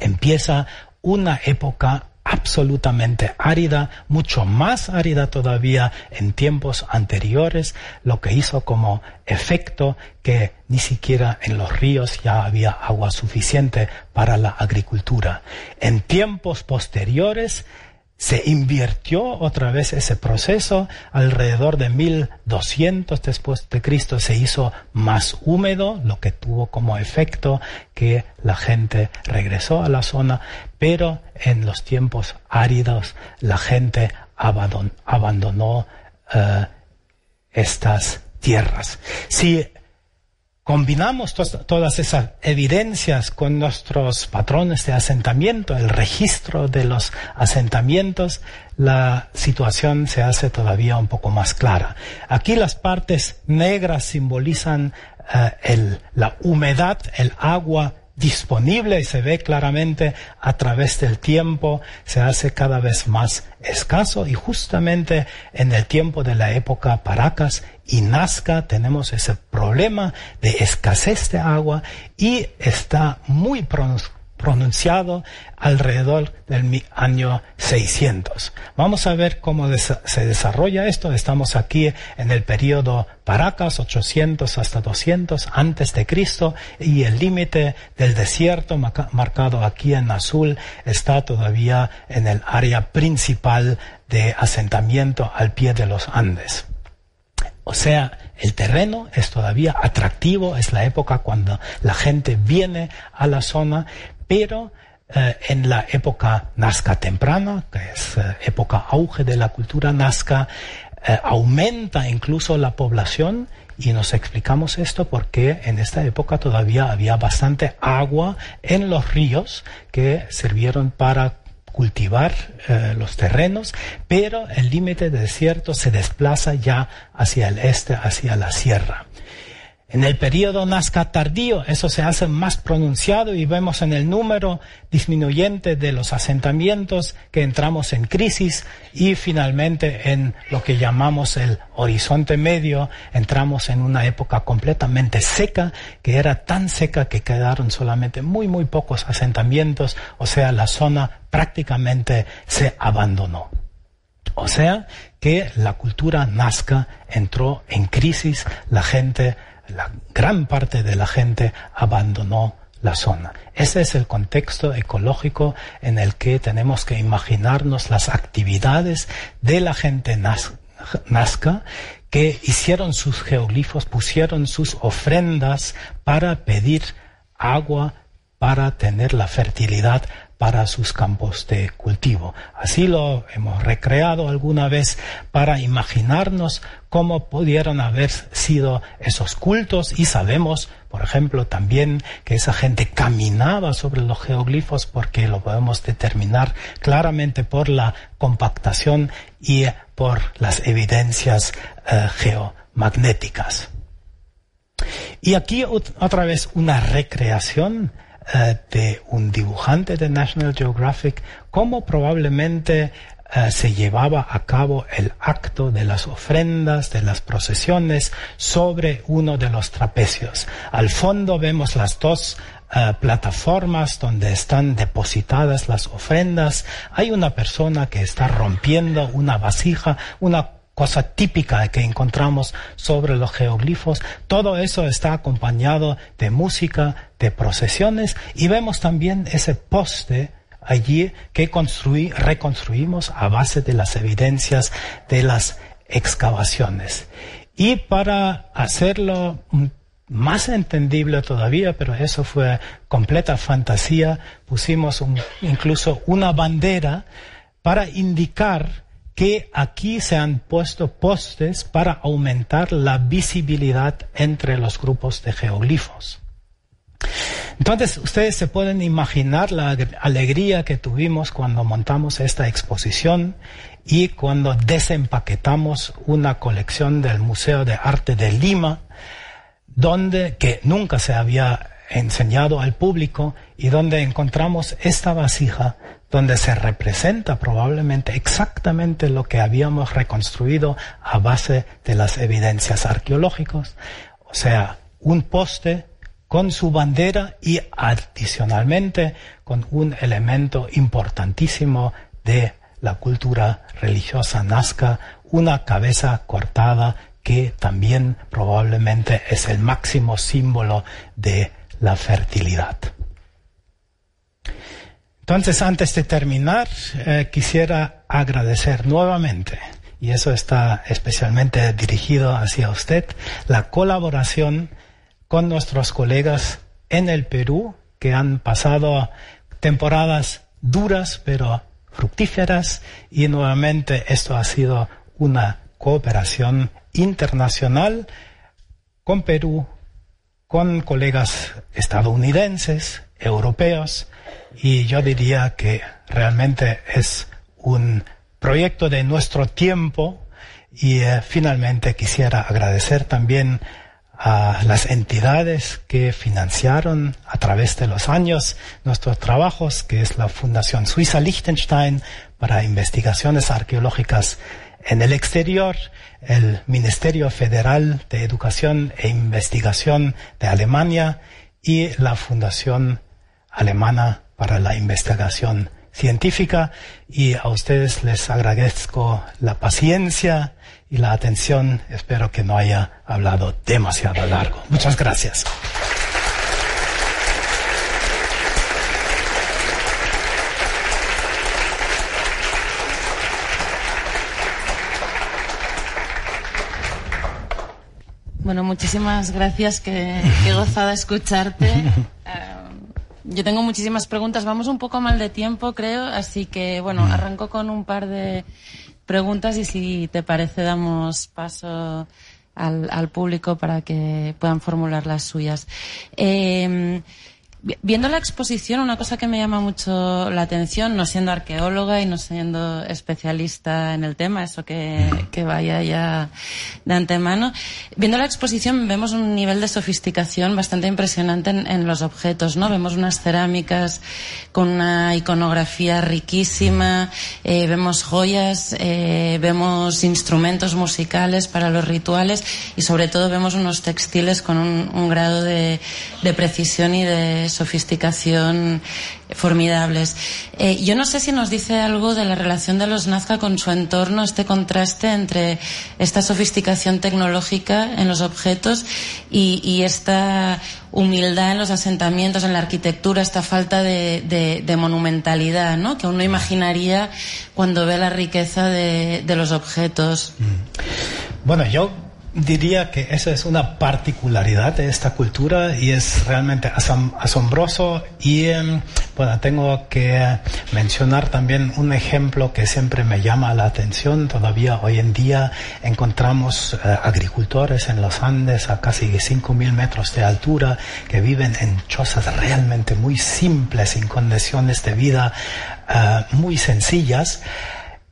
Speaker 3: empieza una época absolutamente árida, mucho más árida todavía en tiempos anteriores, lo que hizo como efecto que ni siquiera en los ríos ya había agua suficiente para la agricultura. En tiempos posteriores, se invirtió otra vez ese proceso. Alrededor de 1200 después de Cristo se hizo más húmedo, lo que tuvo como efecto que la gente regresó a la zona, pero en los tiempos áridos la gente abandonó, eh, estas tierras. Si combinamos todas esas evidencias con nuestros patrones de asentamiento, el registro de los asentamientos, la situación se hace todavía un poco más clara. Aquí las partes negras simbolizan eh, la humedad, el agua disponible y se ve claramente a través del tiempo, se hace cada vez más escaso y justamente en el tiempo de la época Paracas y Nazca tenemos ese problema de escasez de agua y está muy pronunciado alrededor del año 600. Vamos a ver cómo se desarrolla esto. Estamos aquí en el periodo Paracas, 800 hasta 200 antes de Cristo, y el límite del desierto marcado aquí en azul está todavía en el área principal de asentamiento al pie de los Andes. O sea, el terreno es todavía atractivo, es la época cuando la gente viene a la zona, pero eh, en la época Nazca temprana, que es eh, época auge de la cultura Nazca, eh, aumenta incluso la población y nos explicamos esto porque en esta época todavía había bastante agua en los ríos que sirvieron para cultivar eh, los terrenos, pero el límite de desierto se desplaza ya hacia el este, hacia la sierra. En el periodo Nazca tardío eso se hace más pronunciado y vemos en el número disminuyente de los asentamientos que entramos en crisis y finalmente en lo que llamamos el horizonte medio entramos en una época completamente seca que era tan seca que quedaron solamente muy muy pocos asentamientos, o sea, la zona prácticamente se abandonó. O sea que la cultura nazca entró en crisis, la gente la gran parte de la gente abandonó la zona. Ese es el contexto ecológico en el que tenemos que imaginarnos las actividades de la gente nazca que hicieron sus geoglifos, pusieron sus ofrendas para pedir agua, para tener la fertilidad para sus campos de cultivo. Así lo hemos recreado alguna vez para imaginarnos cómo pudieron haber sido esos cultos y sabemos, por ejemplo, también que esa gente caminaba sobre los geoglifos porque lo podemos determinar claramente por la compactación y por las evidencias eh, geomagnéticas. Y aquí otra vez una recreación eh, de un dibujante de National Geographic, cómo probablemente eh, se llevaba a cabo el acto de las ofrendas, de las procesiones sobre uno de los trapecios. Al fondo vemos las dos eh, plataformas donde están depositadas las ofrendas. Hay una persona que está rompiendo una vasija, una cosa típica que encontramos sobre los geoglifos. Todo eso está acompañado de música, de procesiones y vemos también ese poste allí que reconstruimos a base de las evidencias de las excavaciones. Y para hacerlo más entendible todavía, pero eso fue completa fantasía, pusimos incluso una bandera para indicar que aquí se han puesto postes para aumentar la visibilidad entre los grupos de geoglifos. Entonces, ustedes se pueden imaginar la alegría que tuvimos cuando montamos esta exposición y cuando desempaquetamos una colección del Museo de Arte de Lima, donde que nunca se había enseñado al público y donde encontramos esta vasija donde se representa probablemente exactamente lo que habíamos reconstruido a base de las evidencias arqueológicas, o sea, un poste con su bandera y adicionalmente con un elemento importantísimo de la cultura religiosa nazca, una cabeza cortada que también probablemente es el máximo símbolo de la fertilidad. Entonces, antes de terminar, eh, quisiera agradecer nuevamente, y eso está especialmente dirigido hacia usted, la colaboración con nuestros colegas en el Perú, que han pasado temporadas duras, pero fructíferas, y nuevamente esto ha sido una cooperación internacional con Perú, con colegas estadounidenses, europeos, y yo diría que realmente es un proyecto de nuestro tiempo y eh, finalmente quisiera agradecer también a las entidades que financiaron a través de los años nuestros trabajos, que es la Fundación Suiza Liechtenstein para investigaciones arqueológicas en el exterior, el Ministerio Federal de Educación e Investigación de Alemania y la Fundación Alemana para la investigación científica y a ustedes les agradezco la paciencia y la atención. Espero que no haya hablado demasiado largo. Muchas gracias.
Speaker 4: Bueno, muchísimas gracias. Qué, qué gozada escucharte. [laughs] Yo tengo muchísimas preguntas. Vamos un poco mal de tiempo, creo, así que bueno, mm. arranco con un par de, preguntas y si te parece damos paso al, al público para que puedan formular las suyas. Eh, Viendo la exposición, una cosa que me llama mucho la atención, no siendo arqueóloga y no siendo especialista en el tema, eso que, que vaya ya de antemano, viendo la exposición vemos un nivel de sofisticación bastante impresionante en, los objetos, ¿no? Vemos unas cerámicas con una iconografía riquísima, eh, vemos joyas, eh, vemos instrumentos musicales para los rituales y sobre todo vemos unos textiles con un, un grado de, de precisión y de sofisticación formidables. Eh, yo no sé si nos dice algo de la relación de los Nazca con su entorno, este contraste entre esta sofisticación tecnológica en los objetos y, esta humildad en los asentamientos, en la arquitectura, esta falta de, de, de monumentalidad, ¿no? Que uno imaginaría cuando ve la riqueza de, de los objetos.
Speaker 3: Bueno, yo diría que esa es una particularidad de esta cultura y es realmente asom asombroso y eh, bueno, tengo que mencionar también un ejemplo que siempre me llama la atención. Todavía hoy en día encontramos eh, agricultores en los Andes a casi 5.000 metros de altura que viven en chozas realmente muy simples, en condiciones de vida uh, muy sencillas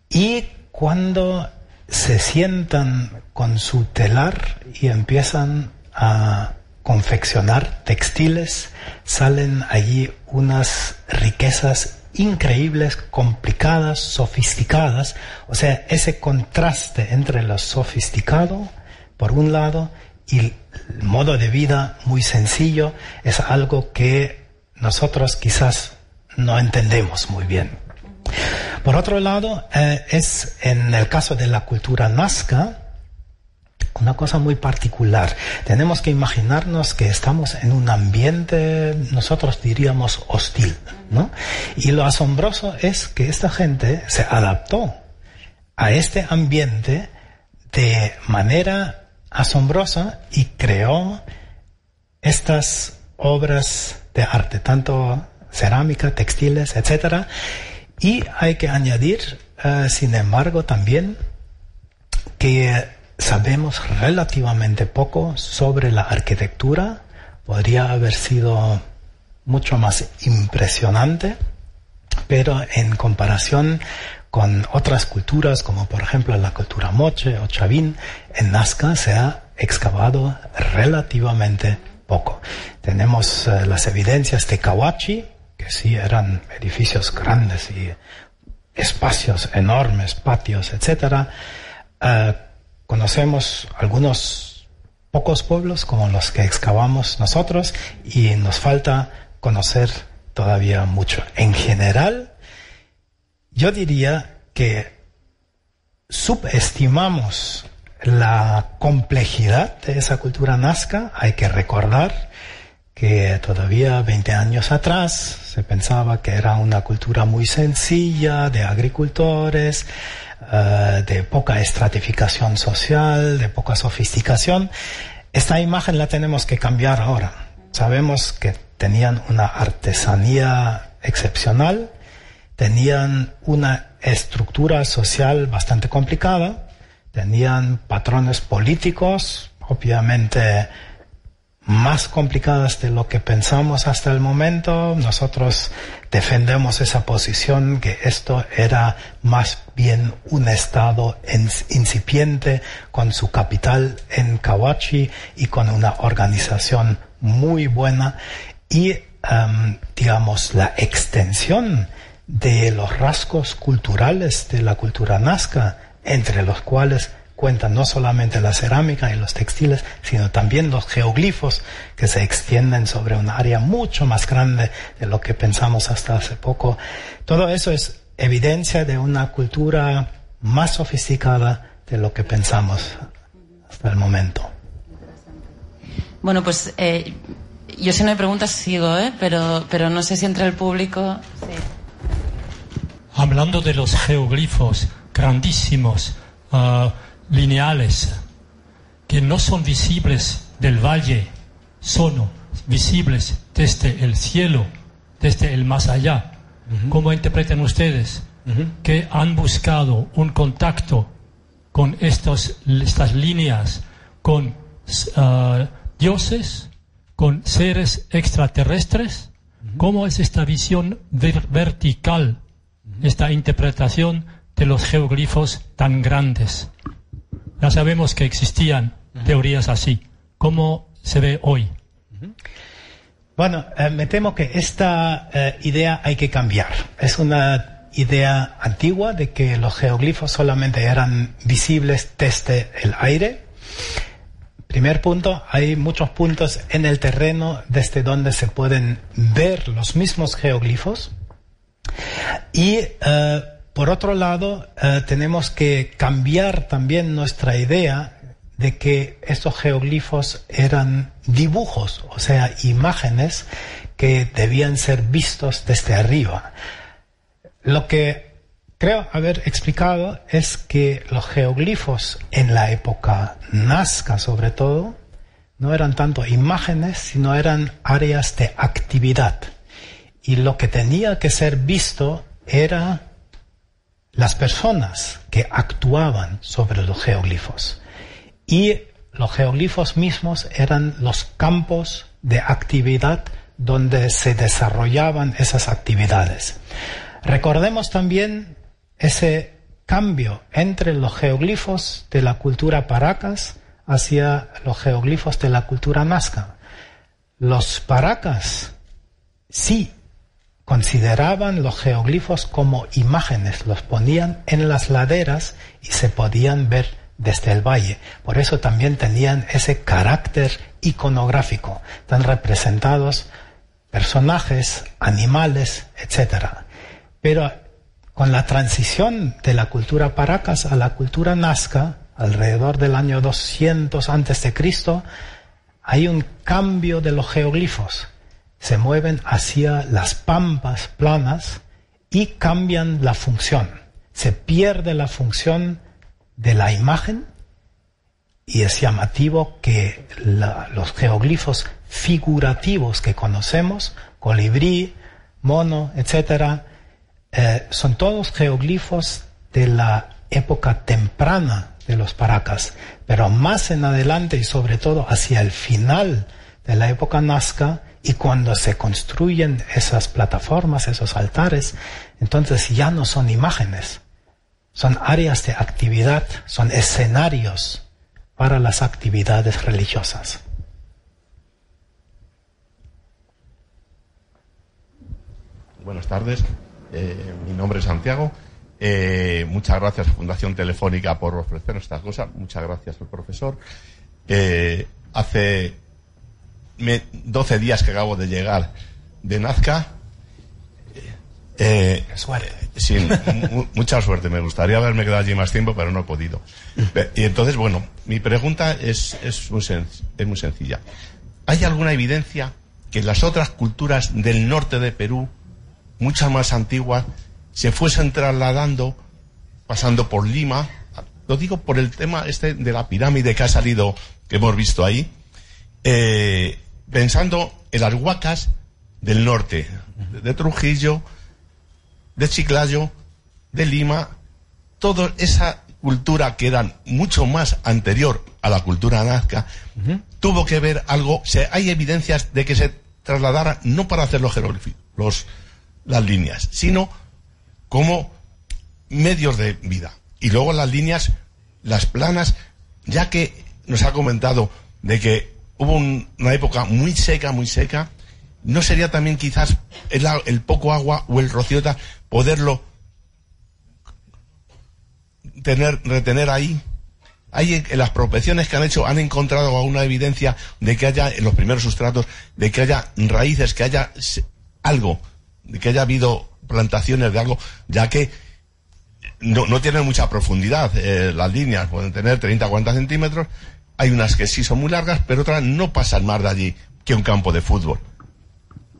Speaker 3: y cuando se sientan con su telar y empiezan a confeccionar textiles, salen allí unas riquezas increíbles, complicadas, sofisticadas, o sea, ese contraste entre lo sofisticado, por un lado, y el modo de vida muy sencillo, es algo que nosotros quizás no entendemos muy bien. Por otro lado, eh, es en el caso de la cultura nazca, una cosa muy particular. Tenemos que imaginarnos que estamos en un ambiente, nosotros diríamos hostil, ¿no? Y lo asombroso es que esta gente se adaptó a este ambiente de manera asombrosa y creó estas obras de arte, tanto cerámica, textiles, etcétera. Y hay que añadir, uh, sin embargo, también que sabemos relativamente poco sobre la arquitectura. Podría haber sido mucho más impresionante, pero en comparación con otras culturas, como por ejemplo la cultura moche o chavín, en Nazca se ha excavado relativamente poco. Tenemos uh, las evidencias de Kawachi, que sí eran edificios grandes y espacios enormes, patios, etc. Uh, conocemos algunos pocos pueblos como los que excavamos nosotros y nos falta conocer todavía mucho. En general, yo diría que subestimamos la complejidad de esa cultura nazca. Hay que recordar que todavía 20 años atrás se pensaba que era una cultura muy sencilla de agricultores, uh, de poca estratificación social, de poca sofisticación. Esta imagen la tenemos que cambiar ahora. Sabemos que tenían una artesanía excepcional, tenían una estructura social bastante complicada, tenían patrones políticos, obviamente más complicadas de lo que pensamos hasta el momento. Nosotros defendemos esa posición que esto era más bien un estado incipiente con su capital en Kawachi y con una organización muy buena y um, digamos la extensión de los rasgos culturales de la cultura nazca entre los cuales cuentan no solamente la cerámica y los textiles, sino también los geoglifos que se extienden sobre un área mucho más grande de lo que pensamos hasta hace poco. Todo eso es evidencia de una cultura más sofisticada de lo que pensamos hasta el momento.
Speaker 4: Bueno, pues eh, yo si no hay preguntas sigo, ¿eh? pero, pero no sé si entre el público. Sí.
Speaker 5: Hablando de los geoglifos grandísimos, uh, lineales que no son visibles del valle, son visibles desde el cielo, desde el más allá. Uh -huh. ¿Cómo interpretan ustedes que han buscado un contacto con estos, estas líneas, con ah, dioses, con seres extraterrestres. ¿Cómo es esta visión vertical, esta interpretación de los geoglifos tan grandes? Ya sabemos que existían teorías así. ¿Cómo se ve hoy?
Speaker 3: Bueno, eh, me temo que esta eh, idea hay que cambiar. Es una idea antigua de que los geoglifos solamente eran visibles desde el aire. Primer punto, hay muchos puntos en el terreno desde donde se pueden ver los mismos geoglifos. Y eh, por otro lado, tenemos que cambiar también nuestra idea de que estos geoglifos eran dibujos, o sea, imágenes que debían ser vistos desde arriba. Lo que creo haber explicado es que los geoglifos en la época Nazca sobre todo no eran tanto imágenes, sino eran áreas de actividad. Y lo que tenía que ser visto era las personas que actuaban sobre los geoglifos y los geoglifos mismos eran los campos de actividad donde se desarrollaban esas actividades. Recordemos también ese cambio entre los geoglifos de la cultura paracas hacia los geoglifos de la cultura nazca. Los paracas sí consideraban los geoglifos como imágenes, los ponían en las laderas y se podían ver desde el valle. Por eso también tenían ese carácter iconográfico, tan representados personajes, animales, etc. Pero con la transición de la cultura paracas a la cultura nazca, alrededor del año 200 antes de Cristo, hay un cambio de los geoglifos. Se mueven hacia las pampas planas y cambian la función. Se pierde la función de la imagen y es llamativo que los geoglifos figurativos que conocemos, colibrí, mono, etc., eh, son todos geoglifos de la época temprana de los paracas, pero más en adelante y sobre todo hacia el final de la época nazca y cuando se construyen esas plataformas, esos altares, entonces ya no son imágenes, son áreas de actividad, son escenarios para las actividades religiosas.
Speaker 6: Buenas tardes, eh, mi nombre es Santiago. Eh, muchas gracias a Fundación Telefónica por ofrecernos estas cosas. Muchas gracias al profesor. Eh, hace 12 días que acabo de llegar de Nazca.
Speaker 3: suerte
Speaker 6: sin mucha suerte. Me gustaría haberme quedado allí más tiempo, pero no he podido. Y entonces, bueno, mi pregunta es, es, muy, es muy sencilla. ¿Hay alguna evidencia que las otras culturas del norte de Perú, muchas más antiguas, se fuesen trasladando, pasando por Lima? Lo digo por el tema este de la pirámide que ha salido, que hemos visto ahí, eh, pensando en las huacas del norte, de Trujillo, de Chiclayo, de Lima, toda esa cultura que era mucho más anterior a la cultura nazca, tuvo que ver algo, se, hay evidencias de que se trasladara no para hacer los jeroglíficos, las líneas, sino como medios de vida. Y luego las líneas, las planas, ya que nos ha comentado de que hubo una época muy seca, muy seca, ¿no sería también quizás el, el poco agua o el rociota poderlo tener, retener ahí. Hay en las prospecciones que han hecho, han encontrado alguna evidencia de que haya, en los primeros sustratos, de que haya raíces, que haya algo, de que haya habido plantaciones de algo, ya que no, no tienen mucha profundidad eh, las líneas, pueden tener 30 o 40 centímetros, hay unas que sí son muy largas, pero otras no pasan más de allí que un campo de fútbol.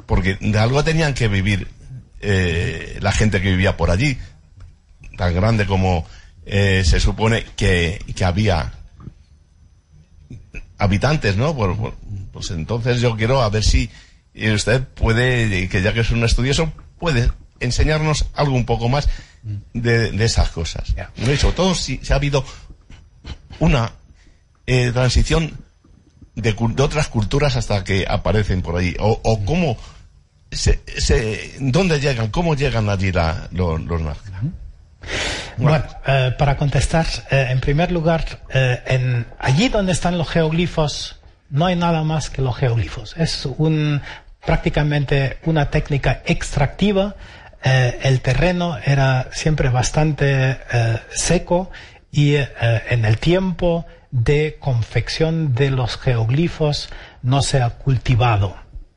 Speaker 6: Porque de algo tenían que vivir eh, la gente que vivía por allí, tan grande como eh, se supone que, que, había habitantes, ¿no? Pues, pues, entonces yo quiero a ver si usted puede, que ya que es un estudioso, puede enseñarnos algo un poco más de, de esas cosas. Hecho, todo si, si ha habido una eh, transición de, de otras culturas hasta que aparecen por ahí. O, cómo, se, se, dónde llegan, cómo llegan allí la- los, los.
Speaker 3: Bueno, eh, para contestar, eh, en primer lugar, en, allí donde están los geoglifos, no hay nada más que los geoglifos. Es un, prácticamente una técnica extractiva. El terreno era siempre bastante seco y en el tiempo de confección de los geoglifos no se ha cultivado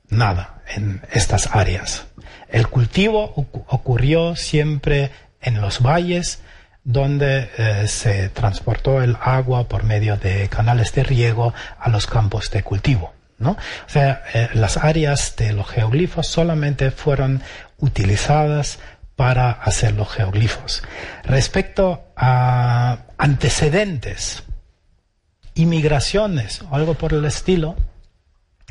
Speaker 3: nada en estas áreas. El cultivo ocu- ocurrió siempre en los valles donde eh, se transportó el agua por medio de canales de riego a los campos de cultivo. ¿no? O sea, eh, las áreas de los geoglifos solamente fueron utilizadas para hacer los geoglifos. Respecto a antecedentes, inmigraciones o algo por el estilo,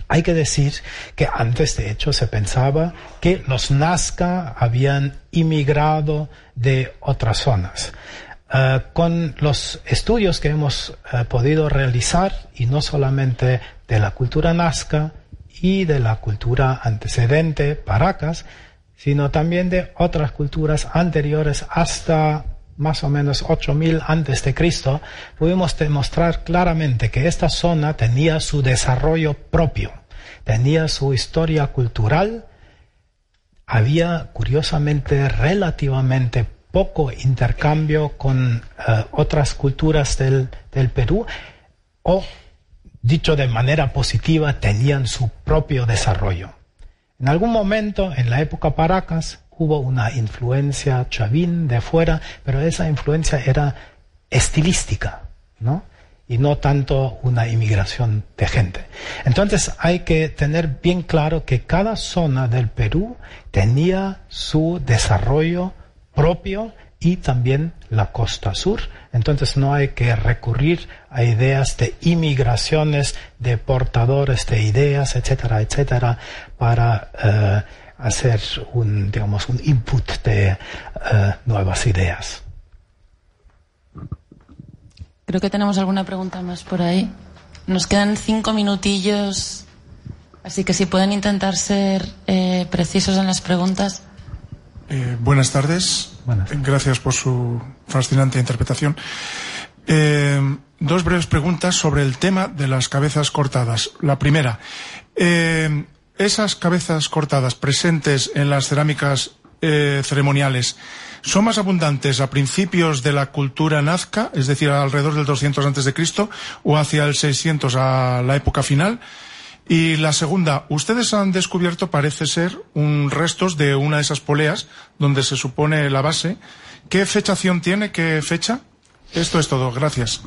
Speaker 3: hay que decir que antes, de hecho, se pensaba que los Nazca habían inmigrado de otras zonas. Eh, con los estudios que hemos eh, podido realizar, y no solamente de la cultura Nazca y de la cultura antecedente, Paracas, sino también de otras culturas anteriores hasta más o menos 8000 antes de Cristo, pudimos demostrar claramente que esta zona tenía su desarrollo propio, tenía su historia cultural, había curiosamente relativamente poco intercambio con eh, otras culturas del, del Perú o, dicho de manera positiva, tenían su propio desarrollo. En algún momento, en la época Paracas, hubo una influencia chavín de fuera, pero esa influencia era estilística, ¿no? Y no tanto una inmigración de gente. Entonces hay que tener bien claro que cada zona del Perú tenía su desarrollo propio y también la costa sur. Entonces no hay que recurrir a ideas de inmigraciones, de portadores de ideas, etcétera, etcétera, para eh, hacer un, digamos, un input de eh, nuevas ideas.
Speaker 4: Creo que tenemos alguna pregunta más por ahí. Nos quedan cinco minutillos, así que si pueden intentar ser eh, precisos en las preguntas.
Speaker 7: Eh, buenas tardes.
Speaker 3: Buenas.
Speaker 7: Gracias por su fascinante interpretación. Eh, dos breves preguntas sobre el tema de las cabezas cortadas. La primera, eh, esas cabezas cortadas presentes en las cerámicas eh, ceremoniales son más abundantes a principios de la cultura nazca, es decir, alrededor del 200 antes de Cristo, o hacia el 600 a la época final. Y la segunda, ustedes han descubierto, parece ser, un restos de una de esas poleas donde se supone la base. ¿Qué fechación tiene? ¿Qué fecha? Esto es todo. Gracias.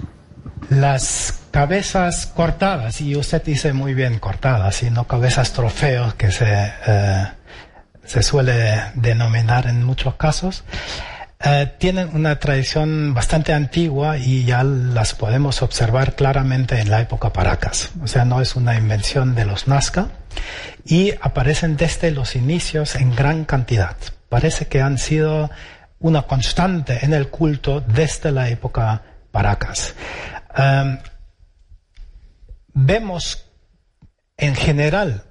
Speaker 3: Las cabezas cortadas, y usted dice muy bien cortadas, y no cabezas trofeos que se, eh, se suele denominar en muchos casos, eh, tienen una tradición bastante antigua y ya las podemos observar claramente en la época Paracas. O sea, no es una invención de los Nazca y aparecen desde los inicios en gran cantidad. Parece que han sido una constante en el culto desde la época Paracas. Um, vemos en general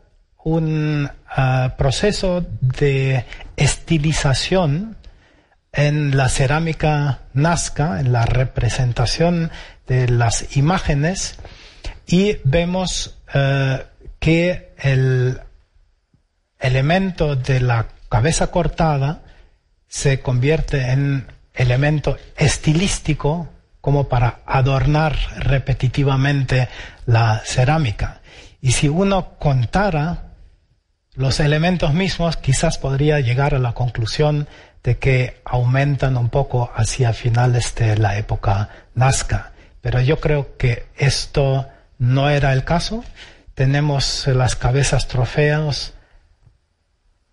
Speaker 3: un uh, proceso de estilización en la cerámica nazca, en la representación de las imágenes, y vemos uh, que el elemento de la cabeza cortada se convierte en elemento estilístico como para adornar repetitivamente la cerámica. Y si uno contara los elementos mismos, quizás podría llegar a la conclusión de que aumentan un poco hacia finales de la época Nazca. Pero yo creo que esto no era el caso. Tenemos las cabezas trofeos,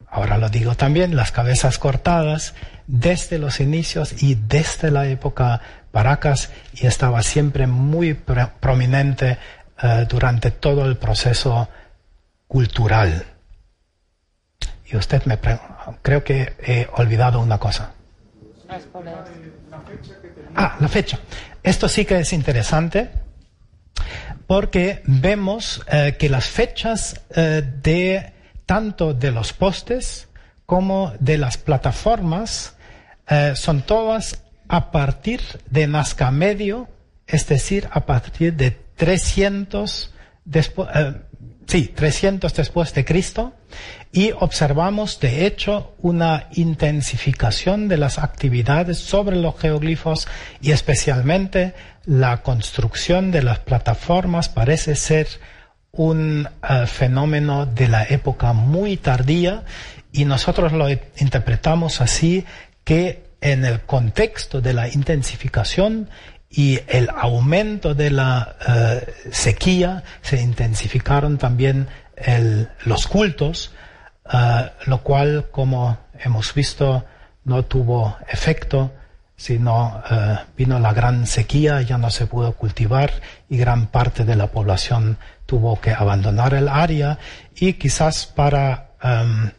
Speaker 3: ahora lo digo también, las cabezas cortadas desde los inicios y desde la época Paracas y estaba siempre muy pro prominente uh, durante todo el proceso cultural. Y usted me creo que he olvidado una cosa. Ah, la fecha. Esto sí que es interesante porque vemos eh, que las fechas eh, de tanto de los postes como de las plataformas eh, son todas a partir de Nazca Medio, es decir, a partir de 300 después, sí, 300 después de Cristo, y observamos de hecho una intensificación de las actividades sobre los geoglifos y especialmente la construcción de las plataformas parece ser un eh, fenómeno de la época muy tardía y nosotros lo interpretamos así que en el contexto de la intensificación y el aumento de la eh, sequía se intensificaron también los cultos, eh, lo cual, como hemos visto, no tuvo efecto, sino eh, vino la gran sequía, ya no se pudo cultivar y gran parte de la población tuvo que abandonar el área. Y quizás para em,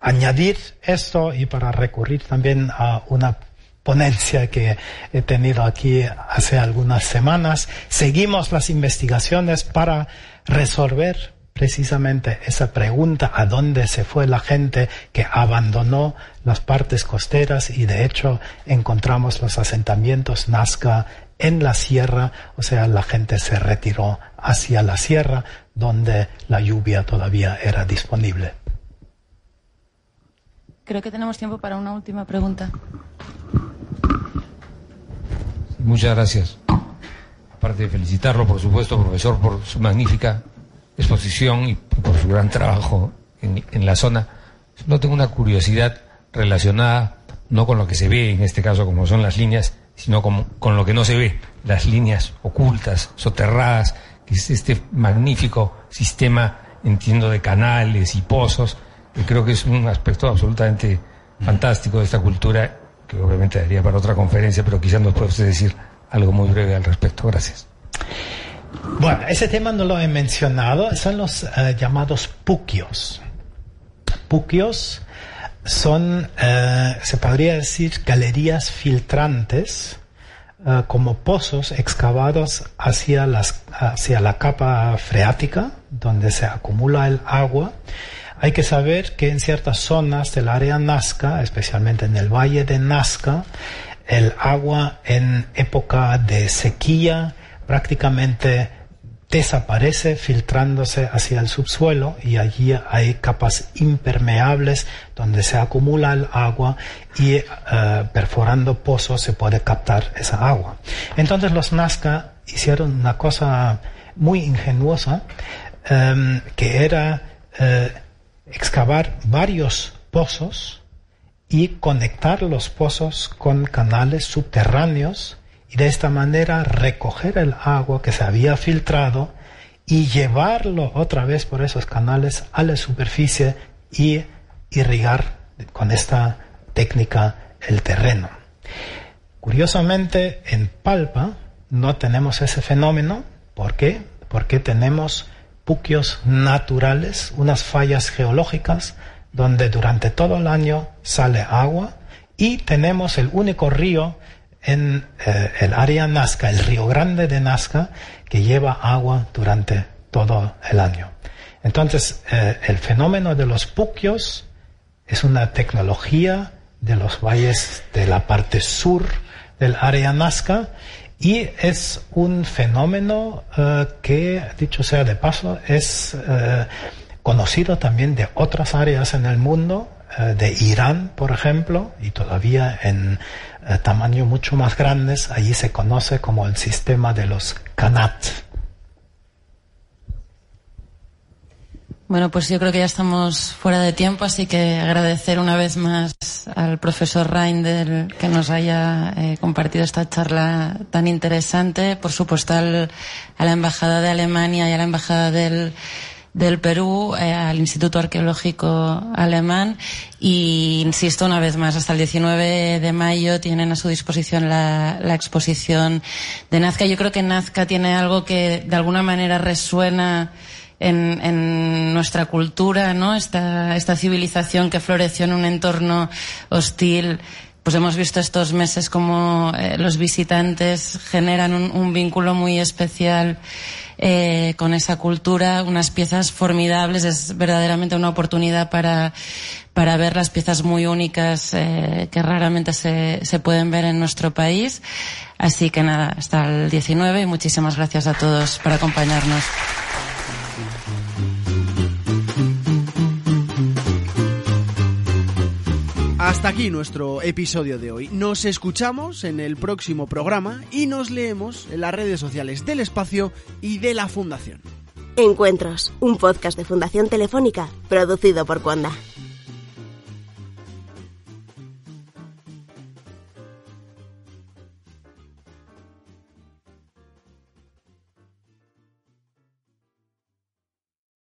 Speaker 3: añadir esto y para recurrir también a una ponencia que he tenido aquí hace algunas semanas. Seguimos las investigaciones para resolver precisamente esa pregunta a dónde se fue la gente que abandonó las partes costeras y de hecho encontramos los asentamientos Nazca en la sierra, o sea, la gente se retiró hacia la sierra donde la lluvia todavía era disponible.
Speaker 4: Creo que tenemos tiempo para una última pregunta.
Speaker 8: Muchas gracias. Aparte de felicitarlo, por supuesto, profesor, por su magnífica exposición y por su gran trabajo en, la zona, no tengo una curiosidad relacionada no con lo que se ve, en este caso como son las líneas, sino con, con lo que no se ve, las líneas ocultas, soterradas, que es este magnífico sistema, entiendo, de canales y pozos, que creo que es un aspecto absolutamente fantástico de esta cultura que obviamente daría para otra conferencia, pero quizás nos puede usted decir algo muy breve al respecto. Gracias.
Speaker 3: Bueno, ese tema no lo he mencionado, son los eh, llamados puquios. Puquios son, eh, se podría decir, galerías filtrantes, eh, como pozos excavados hacia, las, hacia la capa freática, donde se acumula el agua, hay que saber que en ciertas zonas del área Nazca, especialmente en el valle de Nazca, el agua en época de sequía prácticamente desaparece filtrándose hacia el subsuelo y allí hay capas impermeables donde se acumula el agua y eh, perforando pozos se puede captar esa agua. Entonces los Nazca hicieron una cosa muy ingenuosa em, que era eh, excavar varios pozos y conectar los pozos con canales subterráneos y de esta manera recoger el agua que se había filtrado y llevarlo otra vez por esos canales a la superficie y irrigar con esta técnica el terreno. Curiosamente, en Palpa no tenemos ese fenómeno. ¿Por qué? Porque tenemos puquios naturales, unas fallas geológicas donde durante todo el año sale agua y tenemos el único río en eh, el área Nazca, el río Grande de Nazca, que lleva agua durante todo el año. Entonces, eh, el fenómeno de los puquios es una tecnología de los valles de la parte sur del área Nazca y es un fenómeno eh, que, dicho sea de paso, es eh, conocido también de otras áreas en el mundo, eh, de Irán, por ejemplo, y todavía en tamaño mucho más grandes. Allí se conoce como el sistema de los Kanat.
Speaker 4: Bueno, pues yo creo que ya estamos fuera de tiempo, así que agradecer una vez más al profesor Reindel que nos haya eh, compartido esta charla tan interesante, por supuesto a la Embajada de Alemania y a la Embajada del, del Perú, eh, al Instituto Arqueológico Alemán y insisto una vez más, hasta el 19 de mayo tienen a su disposición la, la exposición de Nazca. Yo creo que Nazca tiene algo que de alguna manera resuena en, nuestra cultura, ¿no? Esta, esta civilización que floreció en un entorno hostil, pues hemos visto estos meses como eh, los visitantes generan un, un vínculo muy especial eh, con esa cultura, unas piezas formidables, es verdaderamente una oportunidad para, para ver las piezas muy únicas eh, que raramente se, se pueden ver en nuestro país. Así que nada, hasta el 19 y muchísimas gracias a todos por acompañarnos.
Speaker 2: Hasta aquí nuestro episodio de hoy. Nos escuchamos en el próximo programa y nos leemos en las redes sociales del espacio y de la Fundación.
Speaker 1: Encuentros, un podcast de Fundación Telefónica producido por Cuanda.